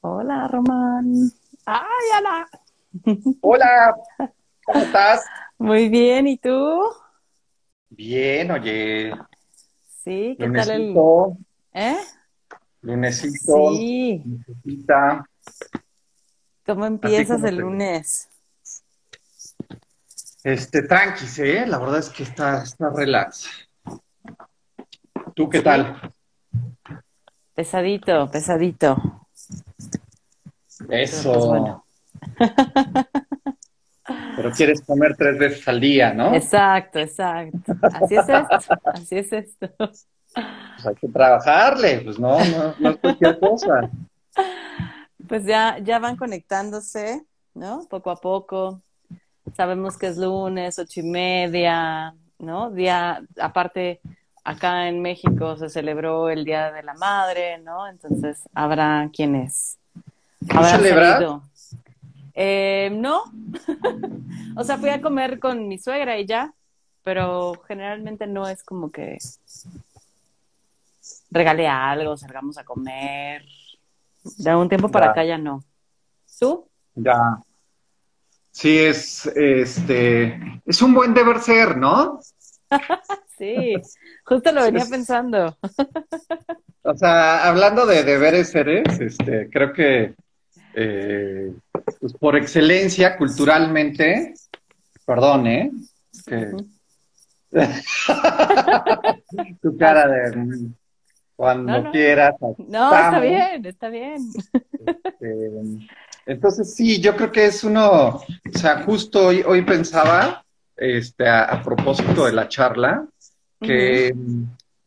Hola, Román. ¡Ay, hola! Hola, ¿cómo estás? Muy bien, ¿y tú? Bien, oye. Sí, ¿qué tal el...? ¿Eh? lunesito, Sí. necesita. ¿Cómo empiezas el lunes? Este, tranquis, ¿eh? La verdad es que está, está relax. ¿Tú qué tal? Pesadito, pesadito. Eso. pues bueno. Pero quieres comer tres veces al día, ¿no? Exacto, exacto. Así es esto, así es esto. Pues hay que trabajarle, pues no, no, no es cualquier cosa. Pues ya, ya van conectándose, ¿no? Poco a poco. Sabemos que es lunes, ocho y media, ¿no? Día, aparte, acá en México se celebró el Día de la Madre, ¿no? Entonces habrá quienes ¿Tú habrán celebras? salido. Eh, no. O sea, fui a comer con mi suegra y ya, pero generalmente no es como que regale algo, salgamos a comer. De un tiempo para Ya. acá ya no. ¿Tú? Ya. Sí, es, este, es un buen deber ser, ¿no? Sí, justo lo venía pensando. O sea, hablando de deberes seres, este, creo que eh, pues por excelencia, culturalmente, perdón, ¿eh? Que- tu cara de cuando No, no. quieras. No, está bien, está bien. Este, entonces, sí, yo creo que es uno, o sea, justo hoy, hoy pensaba, este, a, a propósito de la charla, que,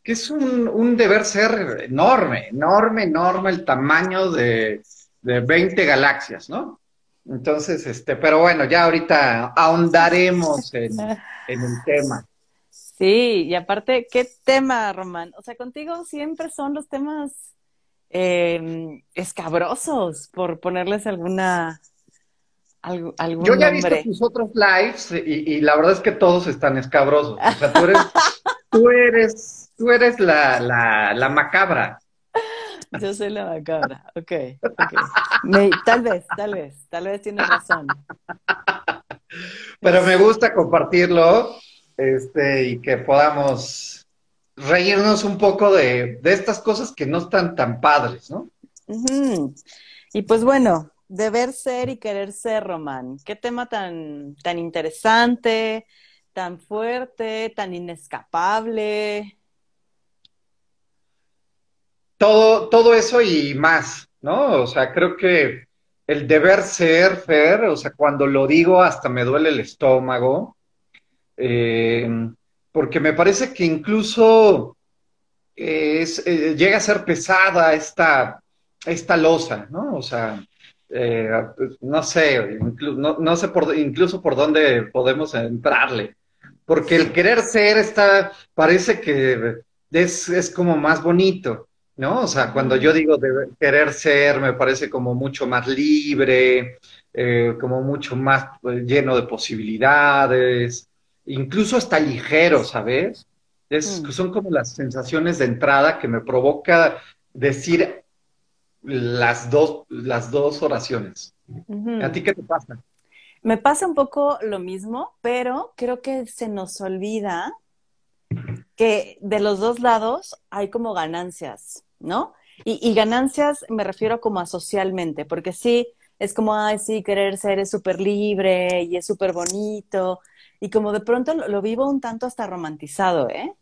que es un, un deber ser enorme, enorme, enorme el tamaño de, de 20 galaxias, ¿no? Entonces, este, pero bueno, ya ahorita ahondaremos en, en el tema. Sí, y aparte, ¿qué tema, Román? O sea, contigo siempre son los temas eh, escabrosos, por ponerles alguna, algún Yo ya he visto tus otros lives y, y la verdad es que todos están escabrosos. O sea, tú eres, tú eres, tú eres la, la, la macabra. Yo soy la macabra, ok, ok. Me- tal vez, tal vez, tal vez tienes razón. Pero me gusta compartirlo, este, y que podamos reírnos un poco de, de estas cosas que no están tan padres, ¿no? Y pues bueno, deber ser y querer ser, Román. Qué tema tan, tan interesante, tan fuerte, tan inescapable. Todo, todo eso y más, ¿no? O sea, creo que el deber ser, Fer, o sea, cuando lo digo hasta me duele el estómago, eh, porque me parece que incluso es, eh, llega a ser pesada esta, esta losa, ¿no? O sea, eh, no sé, no, no sé por, incluso por dónde podemos entrarle, porque el querer ser está, parece que es, es como más bonito, ¿no? O sea, cuando yo digo de querer ser, me parece como mucho más libre, eh, como mucho más eh, lleno de posibilidades, incluso hasta ligero, ¿sabes? Es, Mm. son como las sensaciones de entrada que me provoca decir las dos, las dos oraciones. ¿A ti qué te pasa? Me pasa un poco lo mismo, pero creo que se nos olvida que de los dos lados hay como ganancias, ¿no? Y, y ganancias me refiero como a socialmente, porque sí, es como, ay, sí, querer ser es súper libre y es súper bonito, y como de pronto lo, lo vivo un tanto hasta romantizado, ¿eh?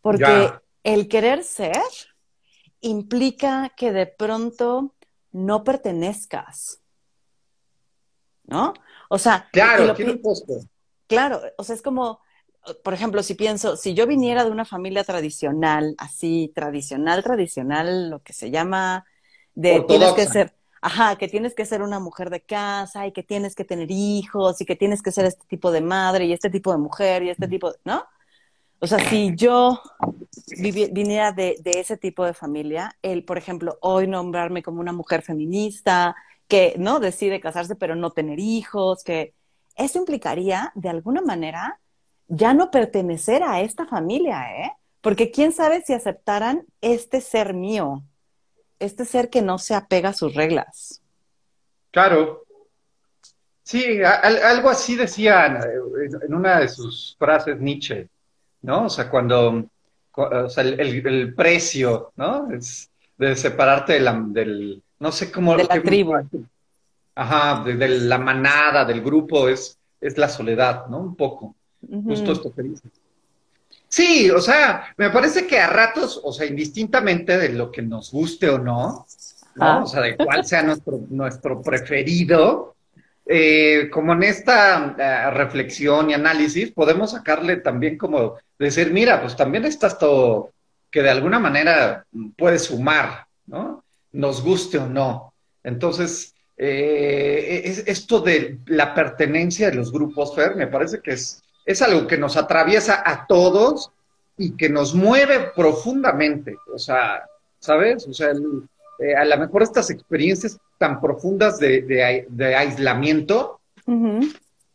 Porque Ya. el querer ser implica que de pronto no pertenezcas, ¿no? O sea, Claro, lo. Claro, o sea, es como, por ejemplo, si pienso, si yo viniera de una familia tradicional, así, tradicional, tradicional, lo que se llama, de tienes que ser, ajá, que tienes que ser una mujer de casa y que tienes que tener hijos y que tienes que ser este tipo de madre y este tipo de mujer y este tipo de, ¿no? O sea, si yo viniera de, de ese tipo de familia, el, por ejemplo, hoy nombrarme como una mujer feminista, que, ¿no? Decide casarse pero no tener hijos, que eso implicaría, de alguna manera, ya no pertenecer a esta familia, ¿eh? Porque quién sabe si aceptaran este ser mío, este ser que no se apega a sus reglas. Claro. Sí, algo así decía en una de sus frases Nietzsche, ¿no? O sea, cuando, o sea, el, precio, ¿no? Es de separarte de la, del, no sé cómo... De la tribu. Ajá, de, la manada, del grupo, es, es la soledad, ¿no? Un poco. Justo esto que dices. Sí, o sea, me parece que a ratos, o sea, indistintamente de lo que nos guste o no, ¿no? Ah. O sea, de cuál sea nuestro, nuestro preferido, eh, como en esta eh, reflexión y análisis, podemos sacarle también como decir, mira, pues también está esto que de alguna manera puede sumar, ¿no? Nos guste o no. Entonces, eh, esto de la pertenencia de los grupos FER me parece que es es algo que nos atraviesa a todos y que nos mueve profundamente. O sea, ¿sabes? O sea, eh, a lo mejor estas experiencias tan profundas de, aislamiento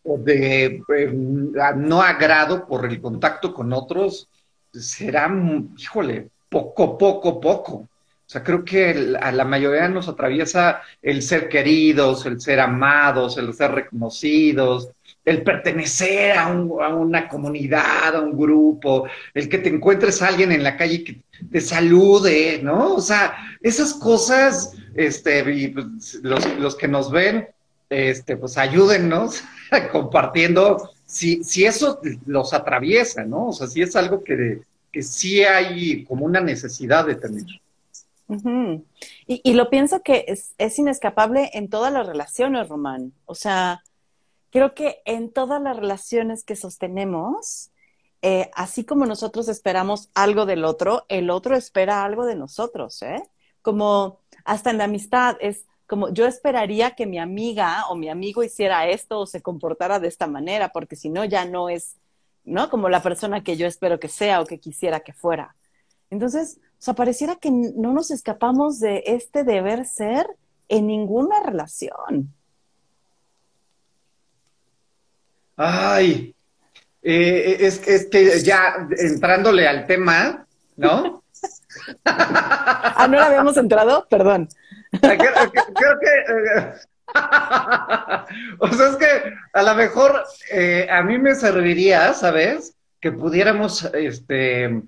o de em, no agrado por el contacto con otros serán, híjole, poco, poco, poco. O sea, creo que a la mayoría nos atraviesa el ser queridos, el ser amados, el ser reconocidos, el pertenecer a, una comunidad, a un grupo, el que te encuentres a alguien en la calle que te salude, ¿no? O sea, esas cosas, este, y pues, los, que nos ven, este, pues ayúdennos compartiendo si, si eso los atraviesa, ¿no? O sea, si es algo que, que sí hay como una necesidad de tener. y, y, lo pienso que es, es inescapable en todas las relaciones, Román. O sea, creo que en todas las relaciones que sostenemos, eh, así como nosotros esperamos algo del otro, el otro espera algo de nosotros, ¿eh? Como hasta en la amistad, es como yo esperaría que mi amiga o mi amigo hiciera esto o se comportara de esta manera, porque si no ya no es, ¿no? Como la persona que yo espero que sea o que quisiera que fuera. Entonces, o sea, pareciera que no nos escapamos de este deber ser en ninguna relación. Ay, eh, es, es, que ya entrándole al tema, ¿no? ah, ¿no le habíamos entrado? Perdón. Creo, que... Eh, o sea, es que a lo mejor eh, a mí me serviría, ¿sabes? Que pudiéramos este,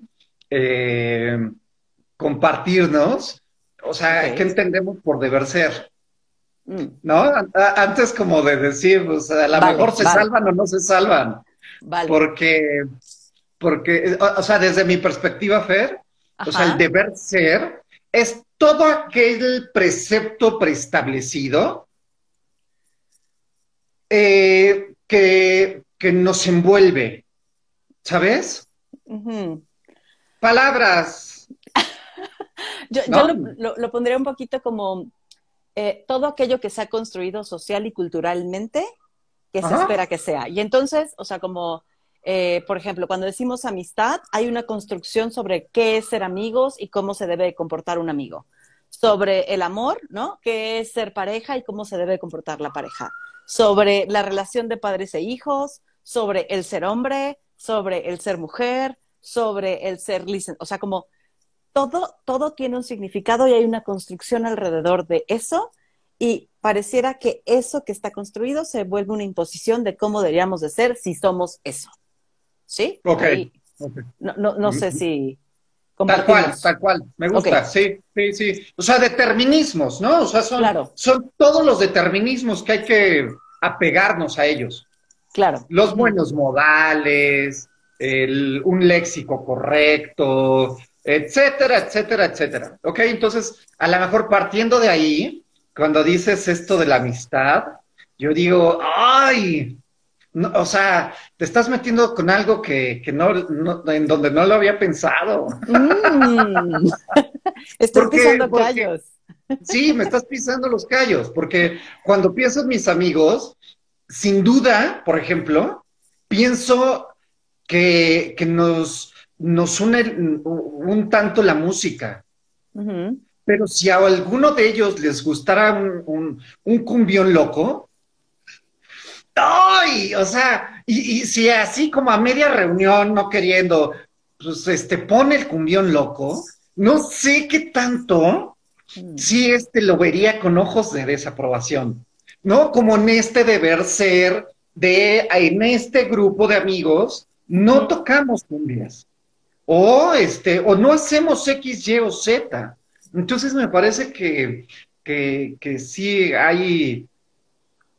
compartirnos, o sea, ¿qué entendemos por deber ser? ¿No? Antes como de decir, pues a lo mejor se salvan o no se salvan. Vale. Porque, porque, o, sea, desde mi perspectiva, Fer, o sea, el deber ser es todo aquel precepto preestablecido eh, que, que, nos envuelve, ¿sabes? Palabras. yo, lo, lo, pondría un poquito como eh, todo aquello que se ha construido social y culturalmente que se espera que sea. Y entonces, o sea, como, eh, por ejemplo, cuando decimos amistad, hay una construcción sobre qué es ser amigos y cómo se debe comportar un amigo. Sobre el amor, ¿no? ¿Qué es ser pareja y cómo se debe comportar la pareja? Sobre la relación de padres e hijos, sobre el ser hombre, sobre el ser mujer, sobre el ser o sea, como todo, todo tiene un significado y hay una construcción alrededor de eso y pareciera que eso que está construido se vuelve una imposición de cómo deberíamos de ser si somos eso. ¿Sí? Ok. no, no, no, sé si... Tal cual, tal cual. Me gusta, sí, sí, sí. O sea, determinismos, ¿no? O sea, son, son todos los determinismos que hay que apegarnos a ellos. Claro. Los buenos modales, el, un léxico correcto, etcétera, etcétera, etcétera. Ok, entonces, a lo mejor partiendo de ahí, cuando dices esto de la amistad, yo digo, ay, o sea, te estás metiendo con algo que, que no, en donde no lo había pensado. Mm. Estoy pisando callos. Sí, me estás pisando los callos, porque cuando pienso en mis amigos, sin duda, por ejemplo, pienso que, que nos, nos une un, tanto la música. Pero si a alguno de ellos les gustara un, cumbión loco, ¡ay! O sea, y, si así como a media reunión, no queriendo, pues, este, pone el cumbión loco, no sé qué tanto mm. si este lo vería con ojos de desaprobación, ¿no? Como en este deber ser de, en este grupo de amigos, no tocamos cumbias. O, este, o no hacemos X, Y o Z. Entonces me parece que, que, que sí hay,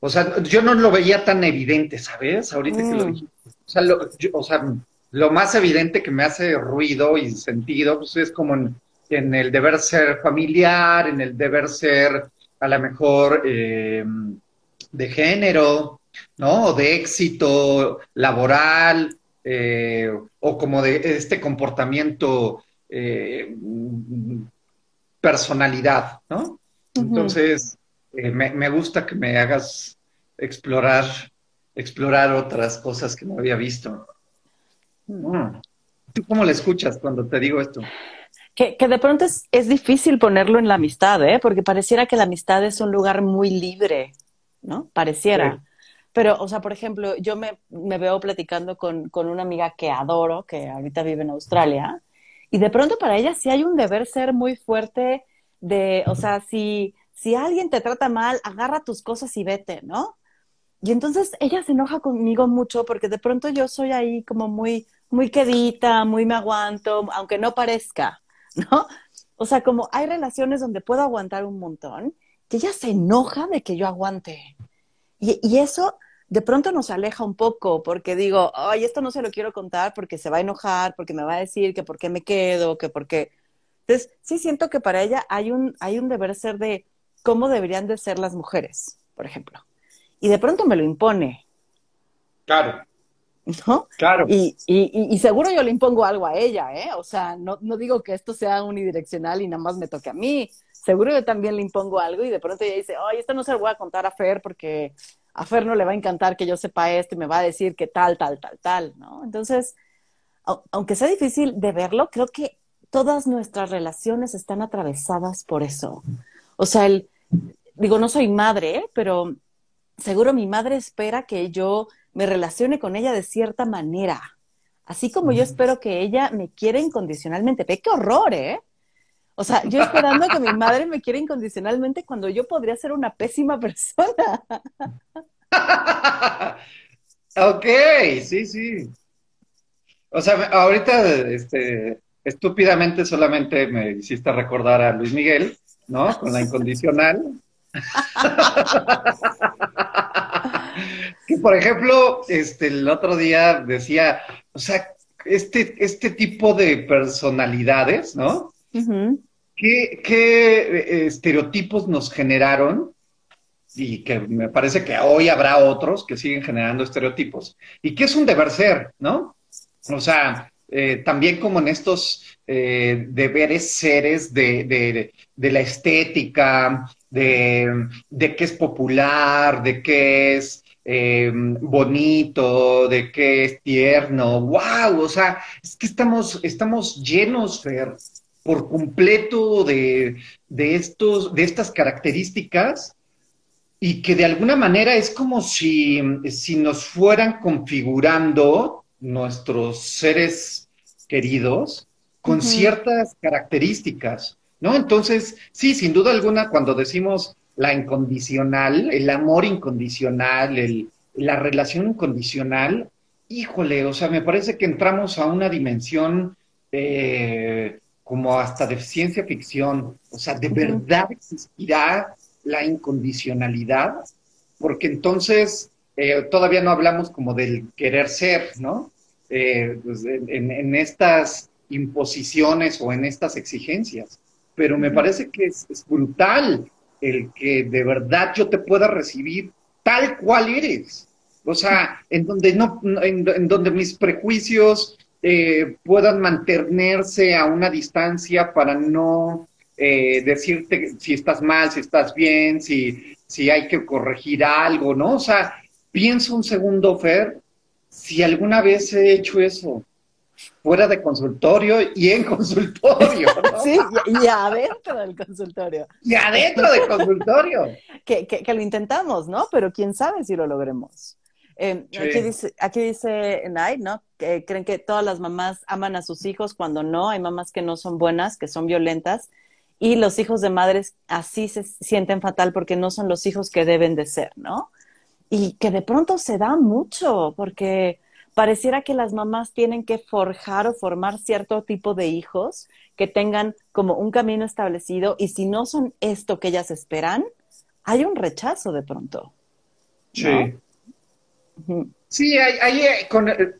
o sea, yo no lo veía tan evidente, ¿sabes? Ahorita que lo mm. dije. O sea, lo, o sea, lo más evidente que me hace ruido y sentido, pues es como en, el deber ser familiar, en el deber ser a lo mejor eh, de género, ¿no? O de éxito laboral, eh, o como de este comportamiento eh, personalidad, ¿no? Entonces, me, gusta que me hagas explorar, explorar otras cosas que no había visto. Mm. ¿Tú cómo le escuchas cuando te digo esto? Que, de pronto es, es, difícil ponerlo en la amistad, ¿eh? porque pareciera que la amistad es un lugar muy libre, ¿no? Pareciera. Pero, o sea, por ejemplo, yo me, me veo platicando con, con, una amiga que adoro, que ahorita vive en Australia, y de pronto para ella sí hay un deber ser muy fuerte de, o sea, si, si alguien te trata mal, agarra tus cosas y vete, ¿no? Y entonces ella se enoja conmigo mucho porque de pronto yo soy ahí como muy, muy quedita, muy me aguanto, aunque no parezca, ¿no? O sea, como hay relaciones donde puedo aguantar un montón, que ella se enoja de que yo aguante. Y, y eso de pronto nos aleja un poco, porque digo, ay, esto no se lo quiero contar porque se va a enojar, porque me va a decir que por qué me quedo, que por qué. Entonces, sí siento que para ella hay un, hay un deber ser de cómo deberían de ser las mujeres, por ejemplo y de pronto me lo impone. Claro. ¿No? Claro. Y, y, y, seguro yo le impongo algo a ella, ¿eh? O sea, no, no digo que esto sea unidireccional y nada más me toque a mí. Seguro yo también le impongo algo y de pronto ella dice, ay, esto no se lo voy a contar a Fer porque a Fer no le va a encantar que yo sepa esto y me va a decir que tal, tal, tal, tal, ¿no? Entonces, aunque sea difícil de verlo, creo que todas nuestras relaciones están atravesadas por eso. O sea, el, digo, no soy madre, pero seguro mi madre espera que yo me relacione con ella de cierta manera. Así como yo espero que ella me quiera incondicionalmente. ¡Qué horror, eh! O sea, yo esperando que mi madre me quiera incondicionalmente cuando yo podría ser una pésima persona. ok, sí, sí. O sea, ahorita, este, estúpidamente solamente me hiciste recordar a Luis Miguel, ¿no? Con la incondicional. que por ejemplo, este, el otro día decía, o sea, este, este tipo de personalidades, ¿no? ¿Qué, eh, estereotipos nos generaron? Y que me parece que hoy habrá otros que siguen generando estereotipos. ¿Y qué es un deber ser, no? O sea, eh, también como en estos eh, deberes seres de, de, la estética, de, de qué es popular, de qué es eh, bonito, de qué es tierno, wow, o sea, es que estamos, estamos llenos, Fer, por completo de, de, estos, de estas características y que de alguna manera es como si, si nos fueran configurando nuestros seres queridos con ciertas características. ¿no? Entonces, sí, sin duda alguna, cuando decimos la incondicional, el amor incondicional, el, la relación incondicional, híjole, o sea, me parece que entramos a una dimensión eh, como hasta de ciencia ficción, o sea, ¿de verdad existirá la incondicionalidad? Porque entonces eh, todavía no hablamos como del querer ser, ¿no? Eh, pues, en, en, estas imposiciones o en estas exigencias pero me parece que es, brutal el que de verdad yo te pueda recibir tal cual eres. O sea, en donde no, en, donde mis prejuicios eh, puedan mantenerse a una distancia para no eh, decirte si estás mal, si estás bien, si, si hay que corregir algo, ¿no? O sea, pienso un segundo, Fer, si alguna vez he hecho eso fuera de consultorio y en consultorio. Sí, y, adentro del consultorio. Y adentro del consultorio. que, que, lo intentamos, ¿no? Pero quién sabe si lo logremos. Eh, aquí dice, aquí dice Night, ¿no? Que creen que todas las mamás aman a sus hijos cuando no, hay mamás que no son buenas, que son violentas, y los hijos de madres así se sienten fatal porque no son los hijos que deben de ser, ¿no? Y que de pronto se da mucho, porque pareciera que las mamás tienen que forjar o formar cierto tipo de hijos que tengan como un camino establecido y si no son esto que ellas esperan, hay un rechazo de pronto. Sí. Sí, hay, eh, con, eh,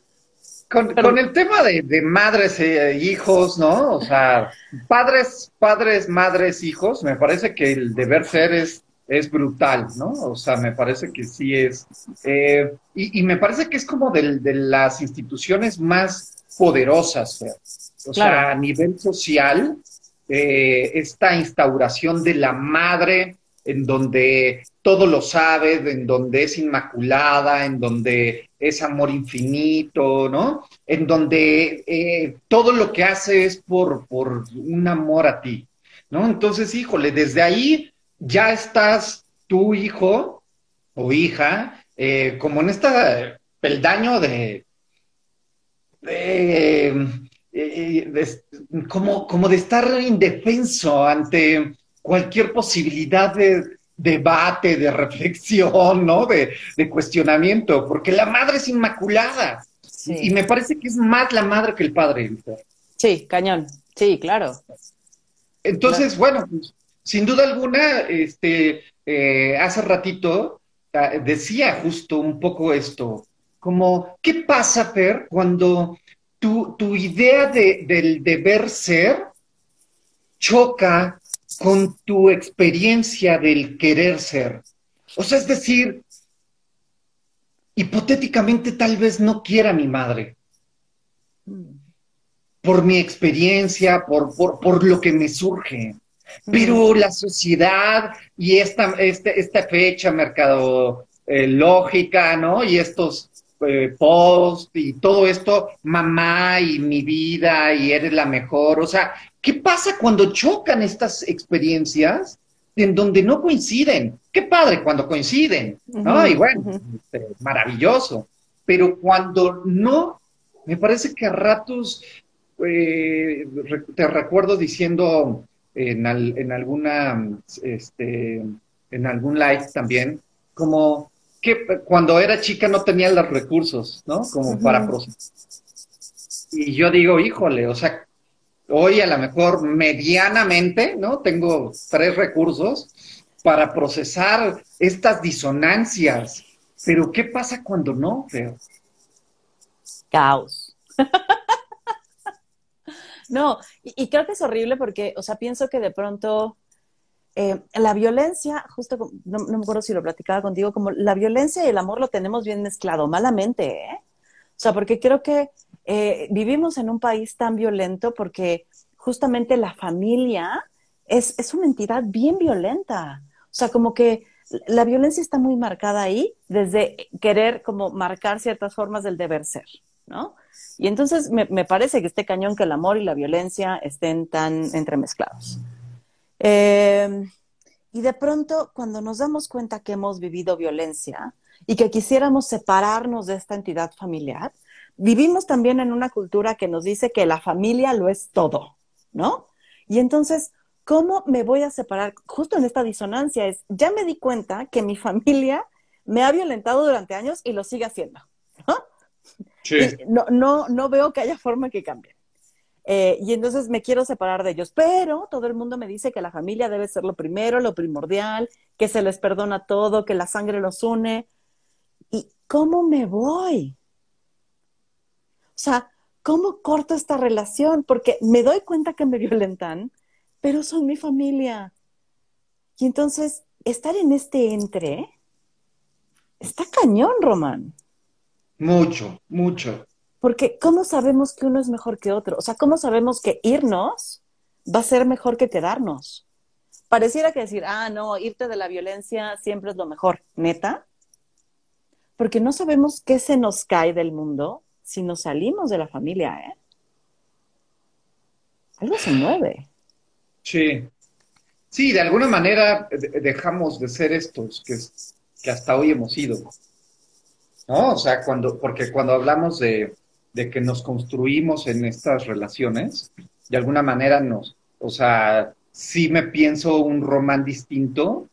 con, el tema de, madres e hijos, ¿no? O sea, padres, padres, madres, hijos, me parece que el deber ser es, es brutal, ¿no? O sea, me parece que sí es. y, me parece que es como de, de las instituciones más poderosas, o sea, a nivel social, esta instauración de la madre en donde todo lo sabe, en donde es inmaculada, en donde es amor infinito, ¿no? En donde eh, todo lo que hace es por, por un amor a ti, ¿no? Entonces, híjole, desde ahí ya estás tu hijo o hija eh, como en este peldaño de, de, eh, como, como de estar indefenso ante cualquier posibilidad de debate, de reflexión, ¿no? De, cuestionamiento, porque la madre es inmaculada. Y me parece que es más la madre que el padre. Sí, cañón. Sí, claro. Entonces, bueno, pues, sin duda alguna, este, eh, hace ratito ah, decía justo un poco esto, como, ¿qué pasa, Fer, cuando tu, tu idea de, del deber ser choca con tu experiencia del querer ser. O sea, es decir, hipotéticamente tal vez no quiera mi madre. Por mi experiencia, por, por, lo que me surge. Pero la sociedad y esta, este, esta fecha mercadológica, ¿no? Y estos eh, posts y todo esto, mamá y mi vida y eres la mejor. O sea, ¿Qué pasa cuando chocan estas experiencias en donde no coinciden? Qué padre cuando coinciden, ¿no? y bueno, este, maravilloso. Pero cuando no, me parece que a ratos eh, te recuerdo diciendo en, en alguna, este, en algún live también, como que cuando era chica no tenía los recursos, ¿no? Como para procesar. Y yo digo, híjole, o sea, hoy a lo mejor medianamente, ¿no? Tengo tres recursos para procesar estas disonancias. Pero ¿qué pasa cuando no, Feo? Caos. no, y, creo que es horrible porque, o sea, pienso que de pronto eh, la violencia, justo, no, me acuerdo si lo platicaba contigo, como la violencia y el amor lo tenemos bien mezclado, malamente, ¿eh? O sea, porque creo que eh, vivimos en un país tan violento porque justamente la familia es, una entidad bien violenta. O sea, como que la violencia está muy marcada ahí desde querer como marcar ciertas formas del deber ser, ¿no? Y entonces me, parece que este cañón que el amor y la violencia estén tan entremezclados. Em, y de pronto, cuando nos damos cuenta que hemos vivido violencia y que quisiéramos separarnos de esta entidad familiar, vivimos también en una cultura que nos dice que la familia lo es todo, ¿no? Y entonces, ¿cómo me voy a separar? Justo en esta disonancia es, ya me di cuenta que mi familia me ha violentado durante años y lo sigue haciendo, ¿no? Sí. no, no, no veo que haya forma que cambie. Eh, y entonces me quiero separar de ellos, pero todo el mundo me dice que la familia debe ser lo primero, lo primordial, que se les perdona todo, que la sangre los une. ¿Y cómo me voy? O sea, ¿cómo corto esta relación? Porque me doy cuenta que me violentan, pero son mi familia. Y entonces, estar en este entre está cañón, Román. Mucho, mucho. Porque ¿cómo sabemos que uno es mejor que otro? O sea, ¿cómo sabemos que irnos va a ser mejor que quedarnos? Pareciera que decir, ah, no, irte de la violencia siempre es lo mejor. ¿Neta? Porque no sabemos qué se nos cae del mundo si nos salimos de la familia, ¿eh? Algo se mueve. Sí. Sí, de alguna manera dejamos de ser estos que, que hasta hoy hemos sido. ¿no? O sea, cuando, porque cuando hablamos de, de que nos construimos en estas relaciones, de alguna manera nos, o sea, sí me pienso un román distinto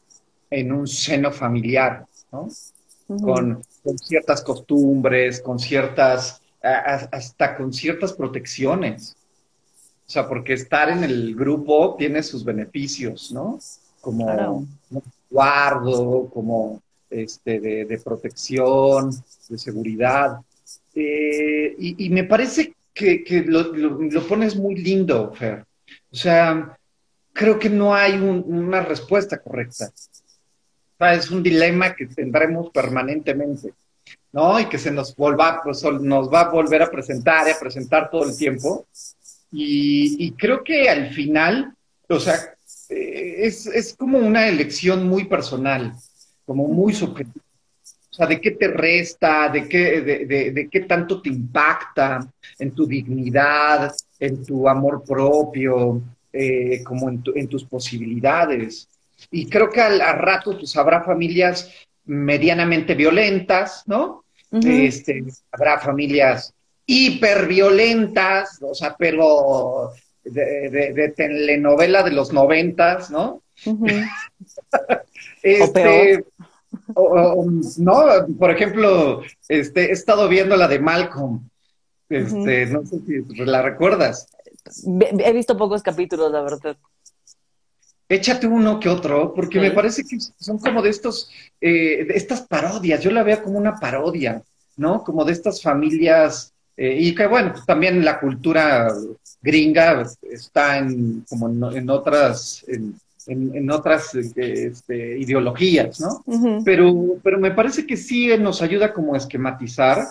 en un seno familiar, ¿no? con, con, ciertas costumbres, con ciertas, hasta con ciertas protecciones. O sea, porque estar en el grupo tiene sus beneficios, ¿no? Como guardo, como este, de, protección, de seguridad. Eh, y, me parece que, lo, pones muy lindo, Fer. O sea, creo que no hay una respuesta correcta. Es un dilema que tendremos permanentemente, ¿no? Y que se nos, volva, pues, nos va a volver a presentar y a presentar todo el tiempo. Y, creo que al final, o sea, eh, es, es, como una elección muy personal, como muy subjetiva. O sea, ¿de qué te resta? ¿De qué, de, de, qué tanto te impacta en tu dignidad, en tu amor propio, eh, como en, en, tus posibilidades? Y creo que al, rato pues habrá familias medianamente violentas, ¿no? este, habrá familias hiperviolentas, o sea, pero de, telenovela de los noventas, ¿no? este, no, por ejemplo, este, he estado viendo la de Malcolm. Este, no sé si la recuerdas. He visto pocos capítulos, la verdad. Échate uno que otro, porque me parece que son como de estos, eh, de estas parodias. Yo la veo como una parodia, ¿no? Como de estas familias eh, y que bueno, pues, también la cultura gringa está en, como en, otras, en, otras este, ideologías, ¿no? pero, pero me parece que sí nos ayuda como a esquematizar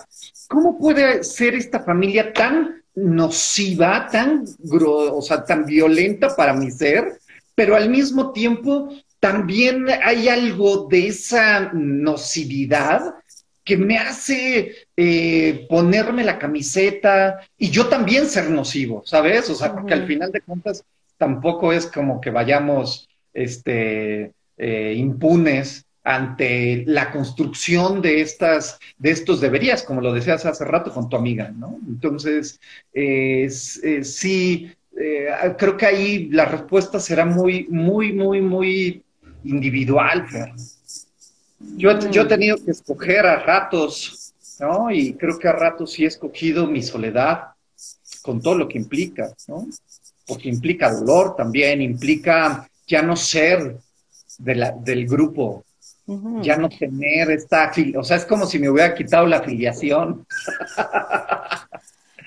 cómo puede ser esta familia tan nociva, tan, o sea, tan violenta para mi ser, pero al mismo tiempo también hay algo de esa nocividad que me hace eh, ponerme la camiseta y yo también ser nocivo, ¿sabes? O sea, porque al final de cuentas tampoco es como que vayamos este, eh, impunes ante la construcción de estas, de estos deberías, como lo decías hace rato con tu amiga, ¿no? Entonces, eh, sí, creo que ahí la respuesta será muy, muy, muy, muy individual, Fer. Yo, yo he tenido que escoger a ratos, ¿no? Y creo que a ratos sí he escogido mi soledad con todo lo que implica, ¿no? Porque implica dolor también, implica ya no ser de la, del grupo, ya no tener esta, o sea, es como si me hubiera quitado la afiliación.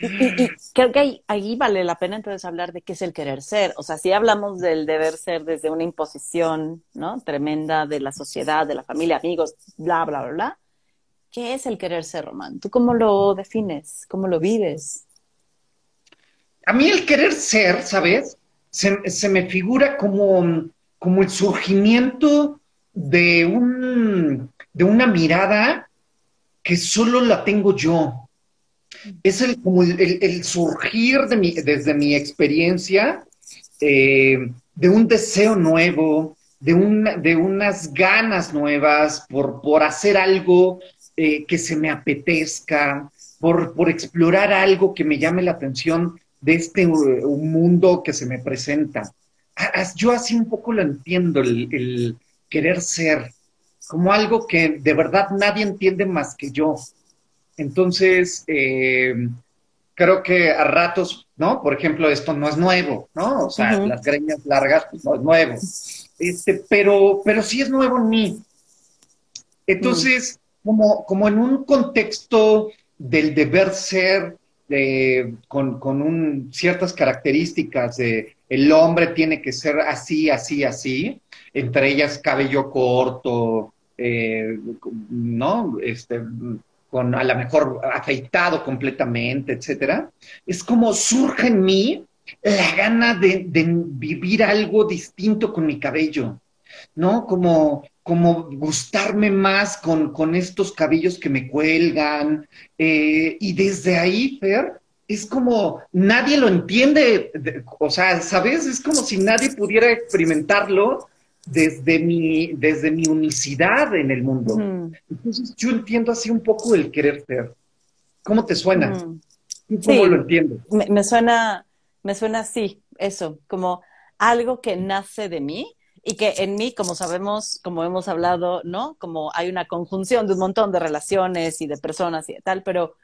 Y, creo que ahí, vale la pena entonces hablar de qué es el querer ser. O sea, si hablamos del deber ser desde una imposición, ¿no? Tremenda de la sociedad, de la familia, amigos, bla, bla, bla, bla. ¿Qué es el querer ser, Román? ¿Tú cómo lo defines? ¿Cómo lo vives? A mí el querer ser, ¿sabes? Se, me figura como, como el surgimiento de, un, de una mirada que solo la tengo yo es el, como el, surgir de mi, desde mi experiencia eh, de un deseo nuevo, de, de unas ganas nuevas por, por hacer algo eh, que se me apetezca, por, por, explorar algo que me llame la atención de este uh, mundo que se me presenta. Yo así un poco lo entiendo, el querer ser, como algo que de verdad nadie entiende más que yo. Entonces, eh, creo que a ratos, ¿no? Por ejemplo, esto no es nuevo, ¿no? O sea, las greñas largas, pues no es nuevo. Este, pero, pero sí es nuevo en mí. Entonces, como, como en un contexto del deber ser, con, con ciertas características de el hombre tiene que ser así, así, así, entre ellas cabello corto, eh, ¿no? Este, con a lo mejor afeitado completamente, etcétera, es como surge en mí la gana de, vivir algo distinto con mi cabello, ¿no? Como, como gustarme más con, con estos cabellos que me cuelgan. Eh, y desde ahí, Fer, es como nadie lo entiende, o sea, ¿sabes? Es como si nadie pudiera experimentarlo desde mi, desde mi unicidad en el mundo. Entonces yo entiendo así un poco el querer ser. ¿Cómo te suena? ¿Cómo lo entiendo? Me, suena, me suena así, eso, como algo que nace de mí y que en mí, como sabemos, como hemos hablado, ¿no? Como hay una conjunción de un montón de relaciones y de personas y tal, pero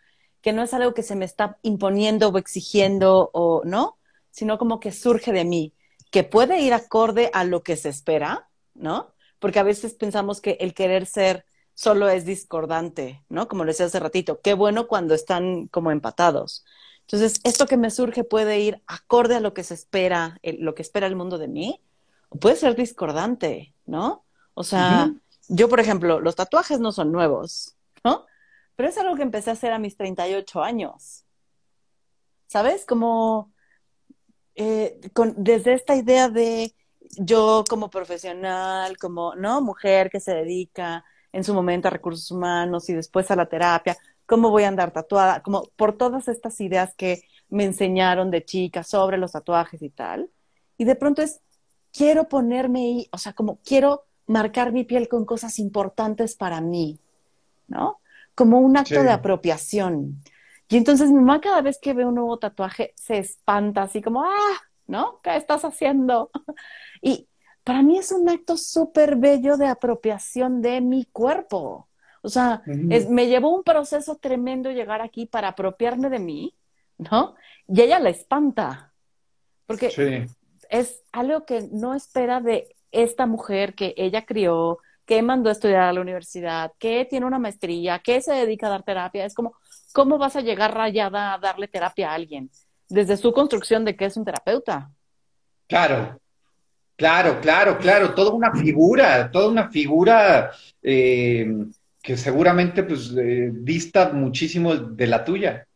que no es algo que se me está imponiendo o exigiendo o, ¿no? Sino como que surge de mí que puede ir acorde a lo que se espera, ¿no? Porque a veces pensamos que el querer ser solo es discordante, ¿no? Como lo decía hace ratito, qué bueno cuando están como empatados. Entonces, esto que me surge puede ir acorde a lo que se espera, lo que espera el mundo de mí, o puede ser discordante, ¿no? O sea, yo, por ejemplo, los tatuajes no son nuevos, ¿no? Pero es algo que empecé a hacer a mis 38 años. ¿Sabes? Como eh, con, desde esta idea de yo como profesional, como, ¿no? Mujer que se dedica en su momento a recursos humanos y después a la terapia, cómo voy a andar tatuada, como por todas estas ideas que me enseñaron de chica sobre los tatuajes y tal. Y de pronto es, quiero ponerme, o sea, como quiero marcar mi piel con cosas importantes para mí, ¿no? Como un acto de apropiación. Y entonces mi mamá cada vez que ve un nuevo tatuaje se espanta así como, ah, ¿no? ¿Qué estás haciendo? Y para mí es un acto súper bello de apropiación de mi cuerpo. O sea, me llevó un proceso tremendo llegar aquí para apropiarme de mí, ¿no? Y ella la espanta, porque es algo que no espera de esta mujer que ella crió, que mandó a estudiar a la universidad, que tiene una maestría, que se dedica a dar terapia. Es como, ¿cómo vas a llegar rayada a darle terapia a alguien? Desde su construcción de que es un terapeuta. Claro, claro, claro, claro. Toda una figura, toda una figura eh, que seguramente pues eh, dista muchísimo de la tuya.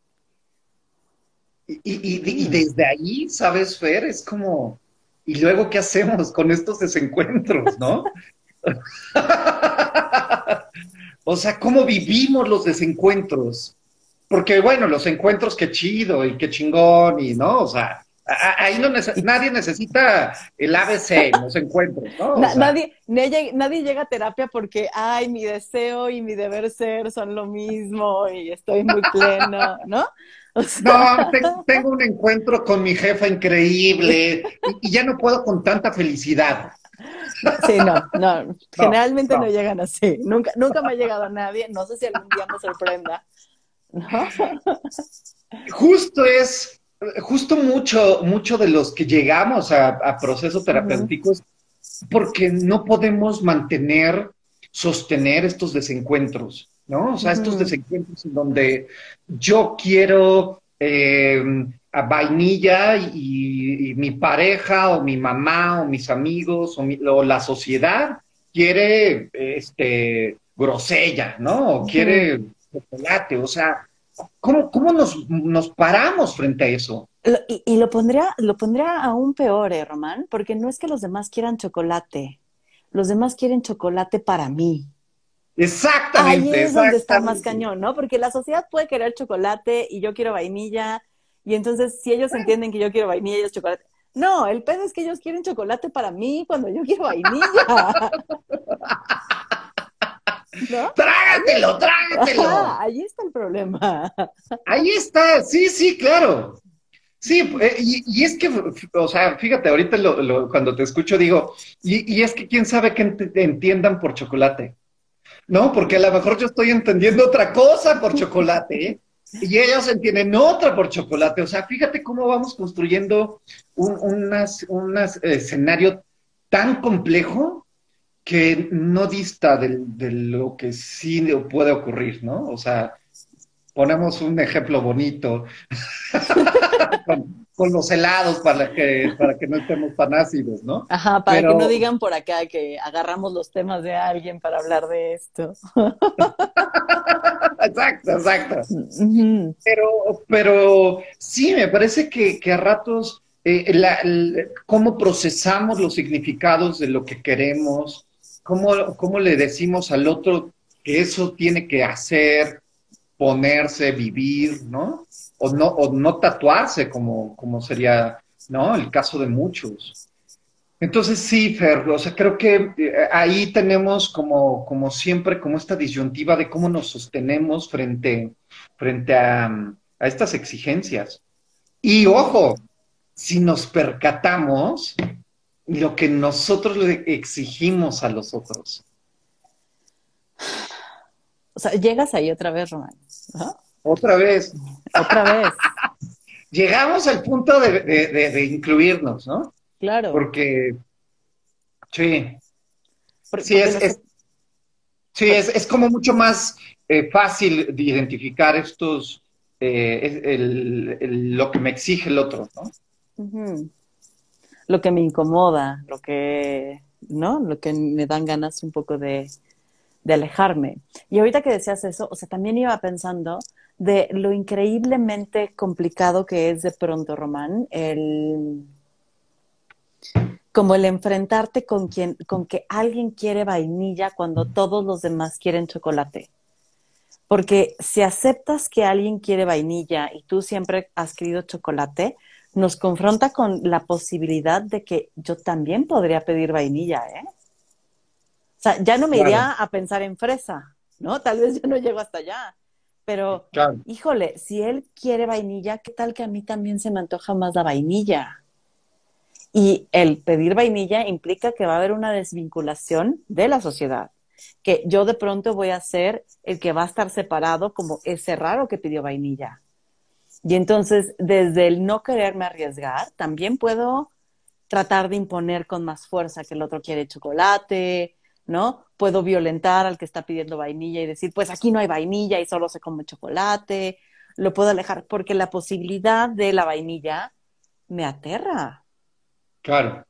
Y, y, desde ahí, ¿sabes, Fer? Es como, ¿y luego qué hacemos con estos desencuentros, no? o sea, ¿cómo vivimos los desencuentros? Porque, bueno, los encuentros, qué chido y qué chingón, y no, o sea, ahí no nadie necesita el ABC los encuentros, ¿no? nadie, nadie, llega a terapia porque, ay, mi deseo y mi deber ser son lo mismo y estoy muy pleno, ¿no? No, tengo, un encuentro con mi jefa increíble y, ya no puedo con tanta felicidad. Sí, no, no, generalmente no. llegan así. Nunca, nunca me ha llegado a nadie, no sé si algún día me sorprenda. Justo es, justo mucho, mucho de los que llegamos a, procesos terapéuticos, porque no podemos mantener, sostener estos desencuentros, ¿no? O sea, estos desencuentros en donde yo quiero eh, a vainilla y, mi pareja o mi mamá o mis amigos o, la sociedad quiere este grosella, ¿no? O quiere chocolate, o sea, ¿cómo, cómo nos, nos, paramos frente a eso? Y, y, lo pondría, lo pondría aún peor, ¿eh, Román? Porque no es que los demás quieran chocolate, los demás quieren chocolate para mí. Exactamente. Ahí es donde está más cañón, ¿no? Porque la sociedad puede querer chocolate y yo quiero vainilla, y entonces si ellos entienden que yo quiero vainilla ellos chocolate. No, el pedo es que ellos quieren chocolate para mí cuando yo quiero vainilla. Trágatelo, trágatelo. ahí está el problema. Ahí está, sí, sí, claro. Sí, eh, y, es que, o sea, fíjate, ahorita cuando te escucho digo, y, y es que quién sabe que entiendan por chocolate. No, porque a lo mejor yo estoy entendiendo otra cosa por chocolate, ¿eh? y ellos entienden otra por chocolate. O sea, fíjate cómo vamos construyendo un escenario tan complejo que no dista de, lo que sí puede ocurrir, ¿no? O sea, ponemos un ejemplo bonito con, los helados para que, para que no estemos tan ácidos, ¿no? Ajá, para que no digan por acá que agarramos los temas de alguien para hablar de esto. exacto, exacto. Pero, pero sí, me parece que, a ratos eh, cómo procesamos los significados de lo que queremos, ¿cómo, le decimos al otro que eso tiene que hacer, ponerse, vivir, ¿no? O no, o no tatuarse, como, como sería, ¿no? El caso de muchos. Entonces sí, Fer, o sea, creo que eh, ahí tenemos como, como siempre, como esta disyuntiva de cómo nos sostenemos frente, frente a, a estas exigencias. Y ojo, si nos percatamos lo que nosotros le exigimos a los otros. O sea, llegas ahí otra vez, Román. Otra vez. Otra vez. Llegamos al punto de, incluirnos, ¿no? Claro. Porque, sí. sí, es, sí es, como mucho más eh, fácil de identificar estos, eh, lo que me exige el otro, ¿no? Lo que me incomoda, lo que, ¿no? Lo que me dan ganas un poco de, alejarme. Y ahorita que decías eso, o sea, también iba pensando de lo increíblemente complicado que es de pronto, Román, el como el enfrentarte con quien, con que alguien quiere vainilla cuando todos los demás quieren chocolate. Porque si aceptas que alguien quiere vainilla y tú siempre has querido chocolate, nos confronta con la posibilidad de que yo también podría pedir vainilla, ¿eh? O sea, ya no me iría a pensar en fresa, ¿no? Tal vez yo no llego hasta allá. Pero, híjole, si él quiere vainilla, ¿qué tal que a mí también se me antoja más la vainilla? Y el pedir vainilla implica que va a haber una desvinculación de la sociedad, que yo de pronto voy a ser el que va a estar separado como ese raro que pidió vainilla. Y entonces, desde el no quererme arriesgar, también puedo tratar de imponer con más fuerza que el otro quiere chocolate, ¿no? Puedo violentar al que está pidiendo vainilla y decir, pues aquí no hay vainilla y solo se come chocolate. Lo puedo alejar porque la posibilidad de la vainilla me aterra. Claro.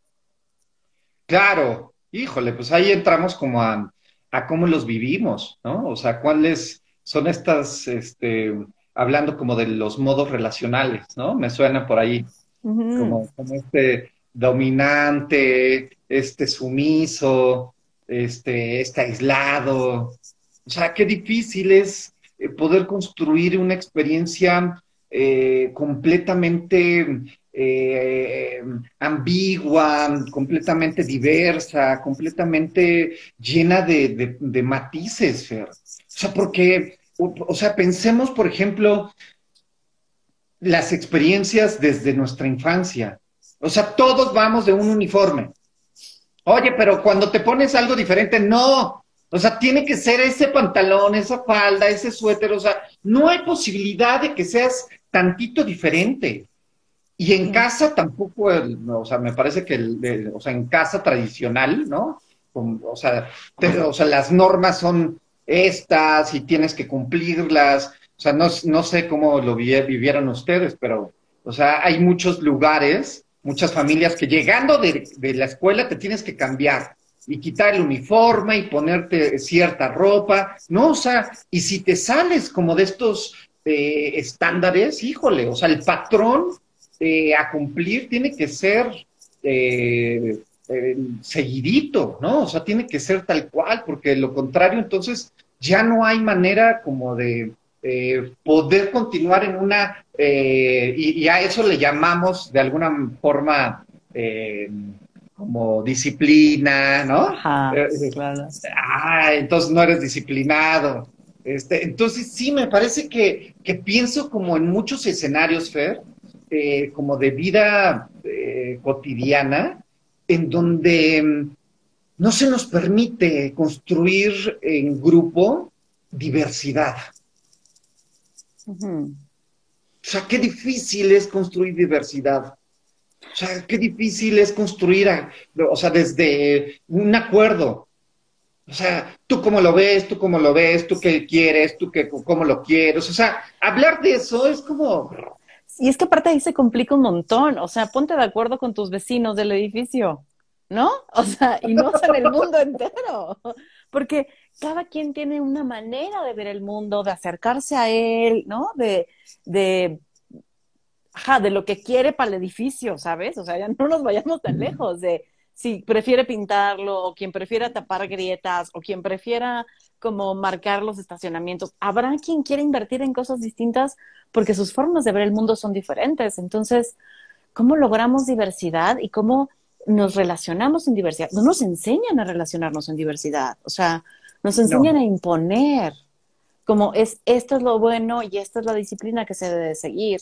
Claro. Híjole, pues ahí entramos como a, cómo los vivimos, ¿no? O sea, cuáles son estas, este, hablando como de los modos relacionales, ¿no? Me suena por ahí, como, como este dominante, este sumiso, este, está aislado. O sea, qué difícil es eh, poder construir una experiencia eh, completamente eh, ambigua, completamente diversa, completamente llena de, de, matices, Fer. O sea, porque, o sea, pensemos, por ejemplo, las experiencias desde nuestra infancia. O sea, todos vamos de un uniforme. Oye, pero cuando te pones algo diferente, no. O sea, tiene que ser ese pantalón, esa falda, ese suéter. O sea, no hay posibilidad de que seas tantito diferente. Y en casa tampoco, o sea, me parece que, o sea, en casa tradicional, ¿no? o, sea, o sea, las normas son estas y tienes que cumplirlas. O sea, no, no sé cómo lo vivieron ustedes, pero, o sea, hay muchos lugares muchas familias que llegando de, la escuela te tienes que cambiar y quitar el uniforme y ponerte cierta ropa, ¿no? O sea, y si te sales como de estos eh, estándares, híjole, o sea, el patrón eh, a cumplir tiene que ser eh, seguidito, ¿no? O sea, tiene que ser tal cual, porque lo contrario, entonces ya no hay manera como de eh, poder continuar en una, eh, y, a eso le llamamos de alguna forma eh, como disciplina, ¿no? Ajá, claro. Ah, entonces no eres disciplinado. Este, entonces sí, me parece que, que pienso como en muchos escenarios, Fer, como de vida cotidiana, en donde no se nos permite construir en grupo diversidad. O sea, qué difícil es construir diversidad. O sea, qué difícil es construir, o sea, desde un acuerdo. O sea, tú cómo lo ves, tú cómo lo ves, tú qué quieres, tú qué, cómo lo quieres. O sea, hablar de eso es como... Y es que aparte ahí se complica un montón. O sea, ponte de acuerdo con tus vecinos del edificio, ¿no? O sea, y no en el mundo entero. Porque cada quien tiene una manera de ver el mundo, de acercarse a él, ¿no? De, de, ajá, de lo que quiere para el edificio, ¿sabes? O sea, ya no nos vayamos tan lejos de si prefiere pintarlo, o quien prefiera tapar grietas, o quien prefiera como marcar los estacionamientos. Habrá quien quiera invertir en cosas distintas porque sus formas de ver el mundo son diferentes. Entonces, ¿cómo logramos diversidad y cómo nos relacionamos en diversidad. No nos enseñan a relacionarnos en diversidad. O sea, nos enseñan a imponer. Como es, esto es lo bueno y esta es la disciplina que se debe seguir.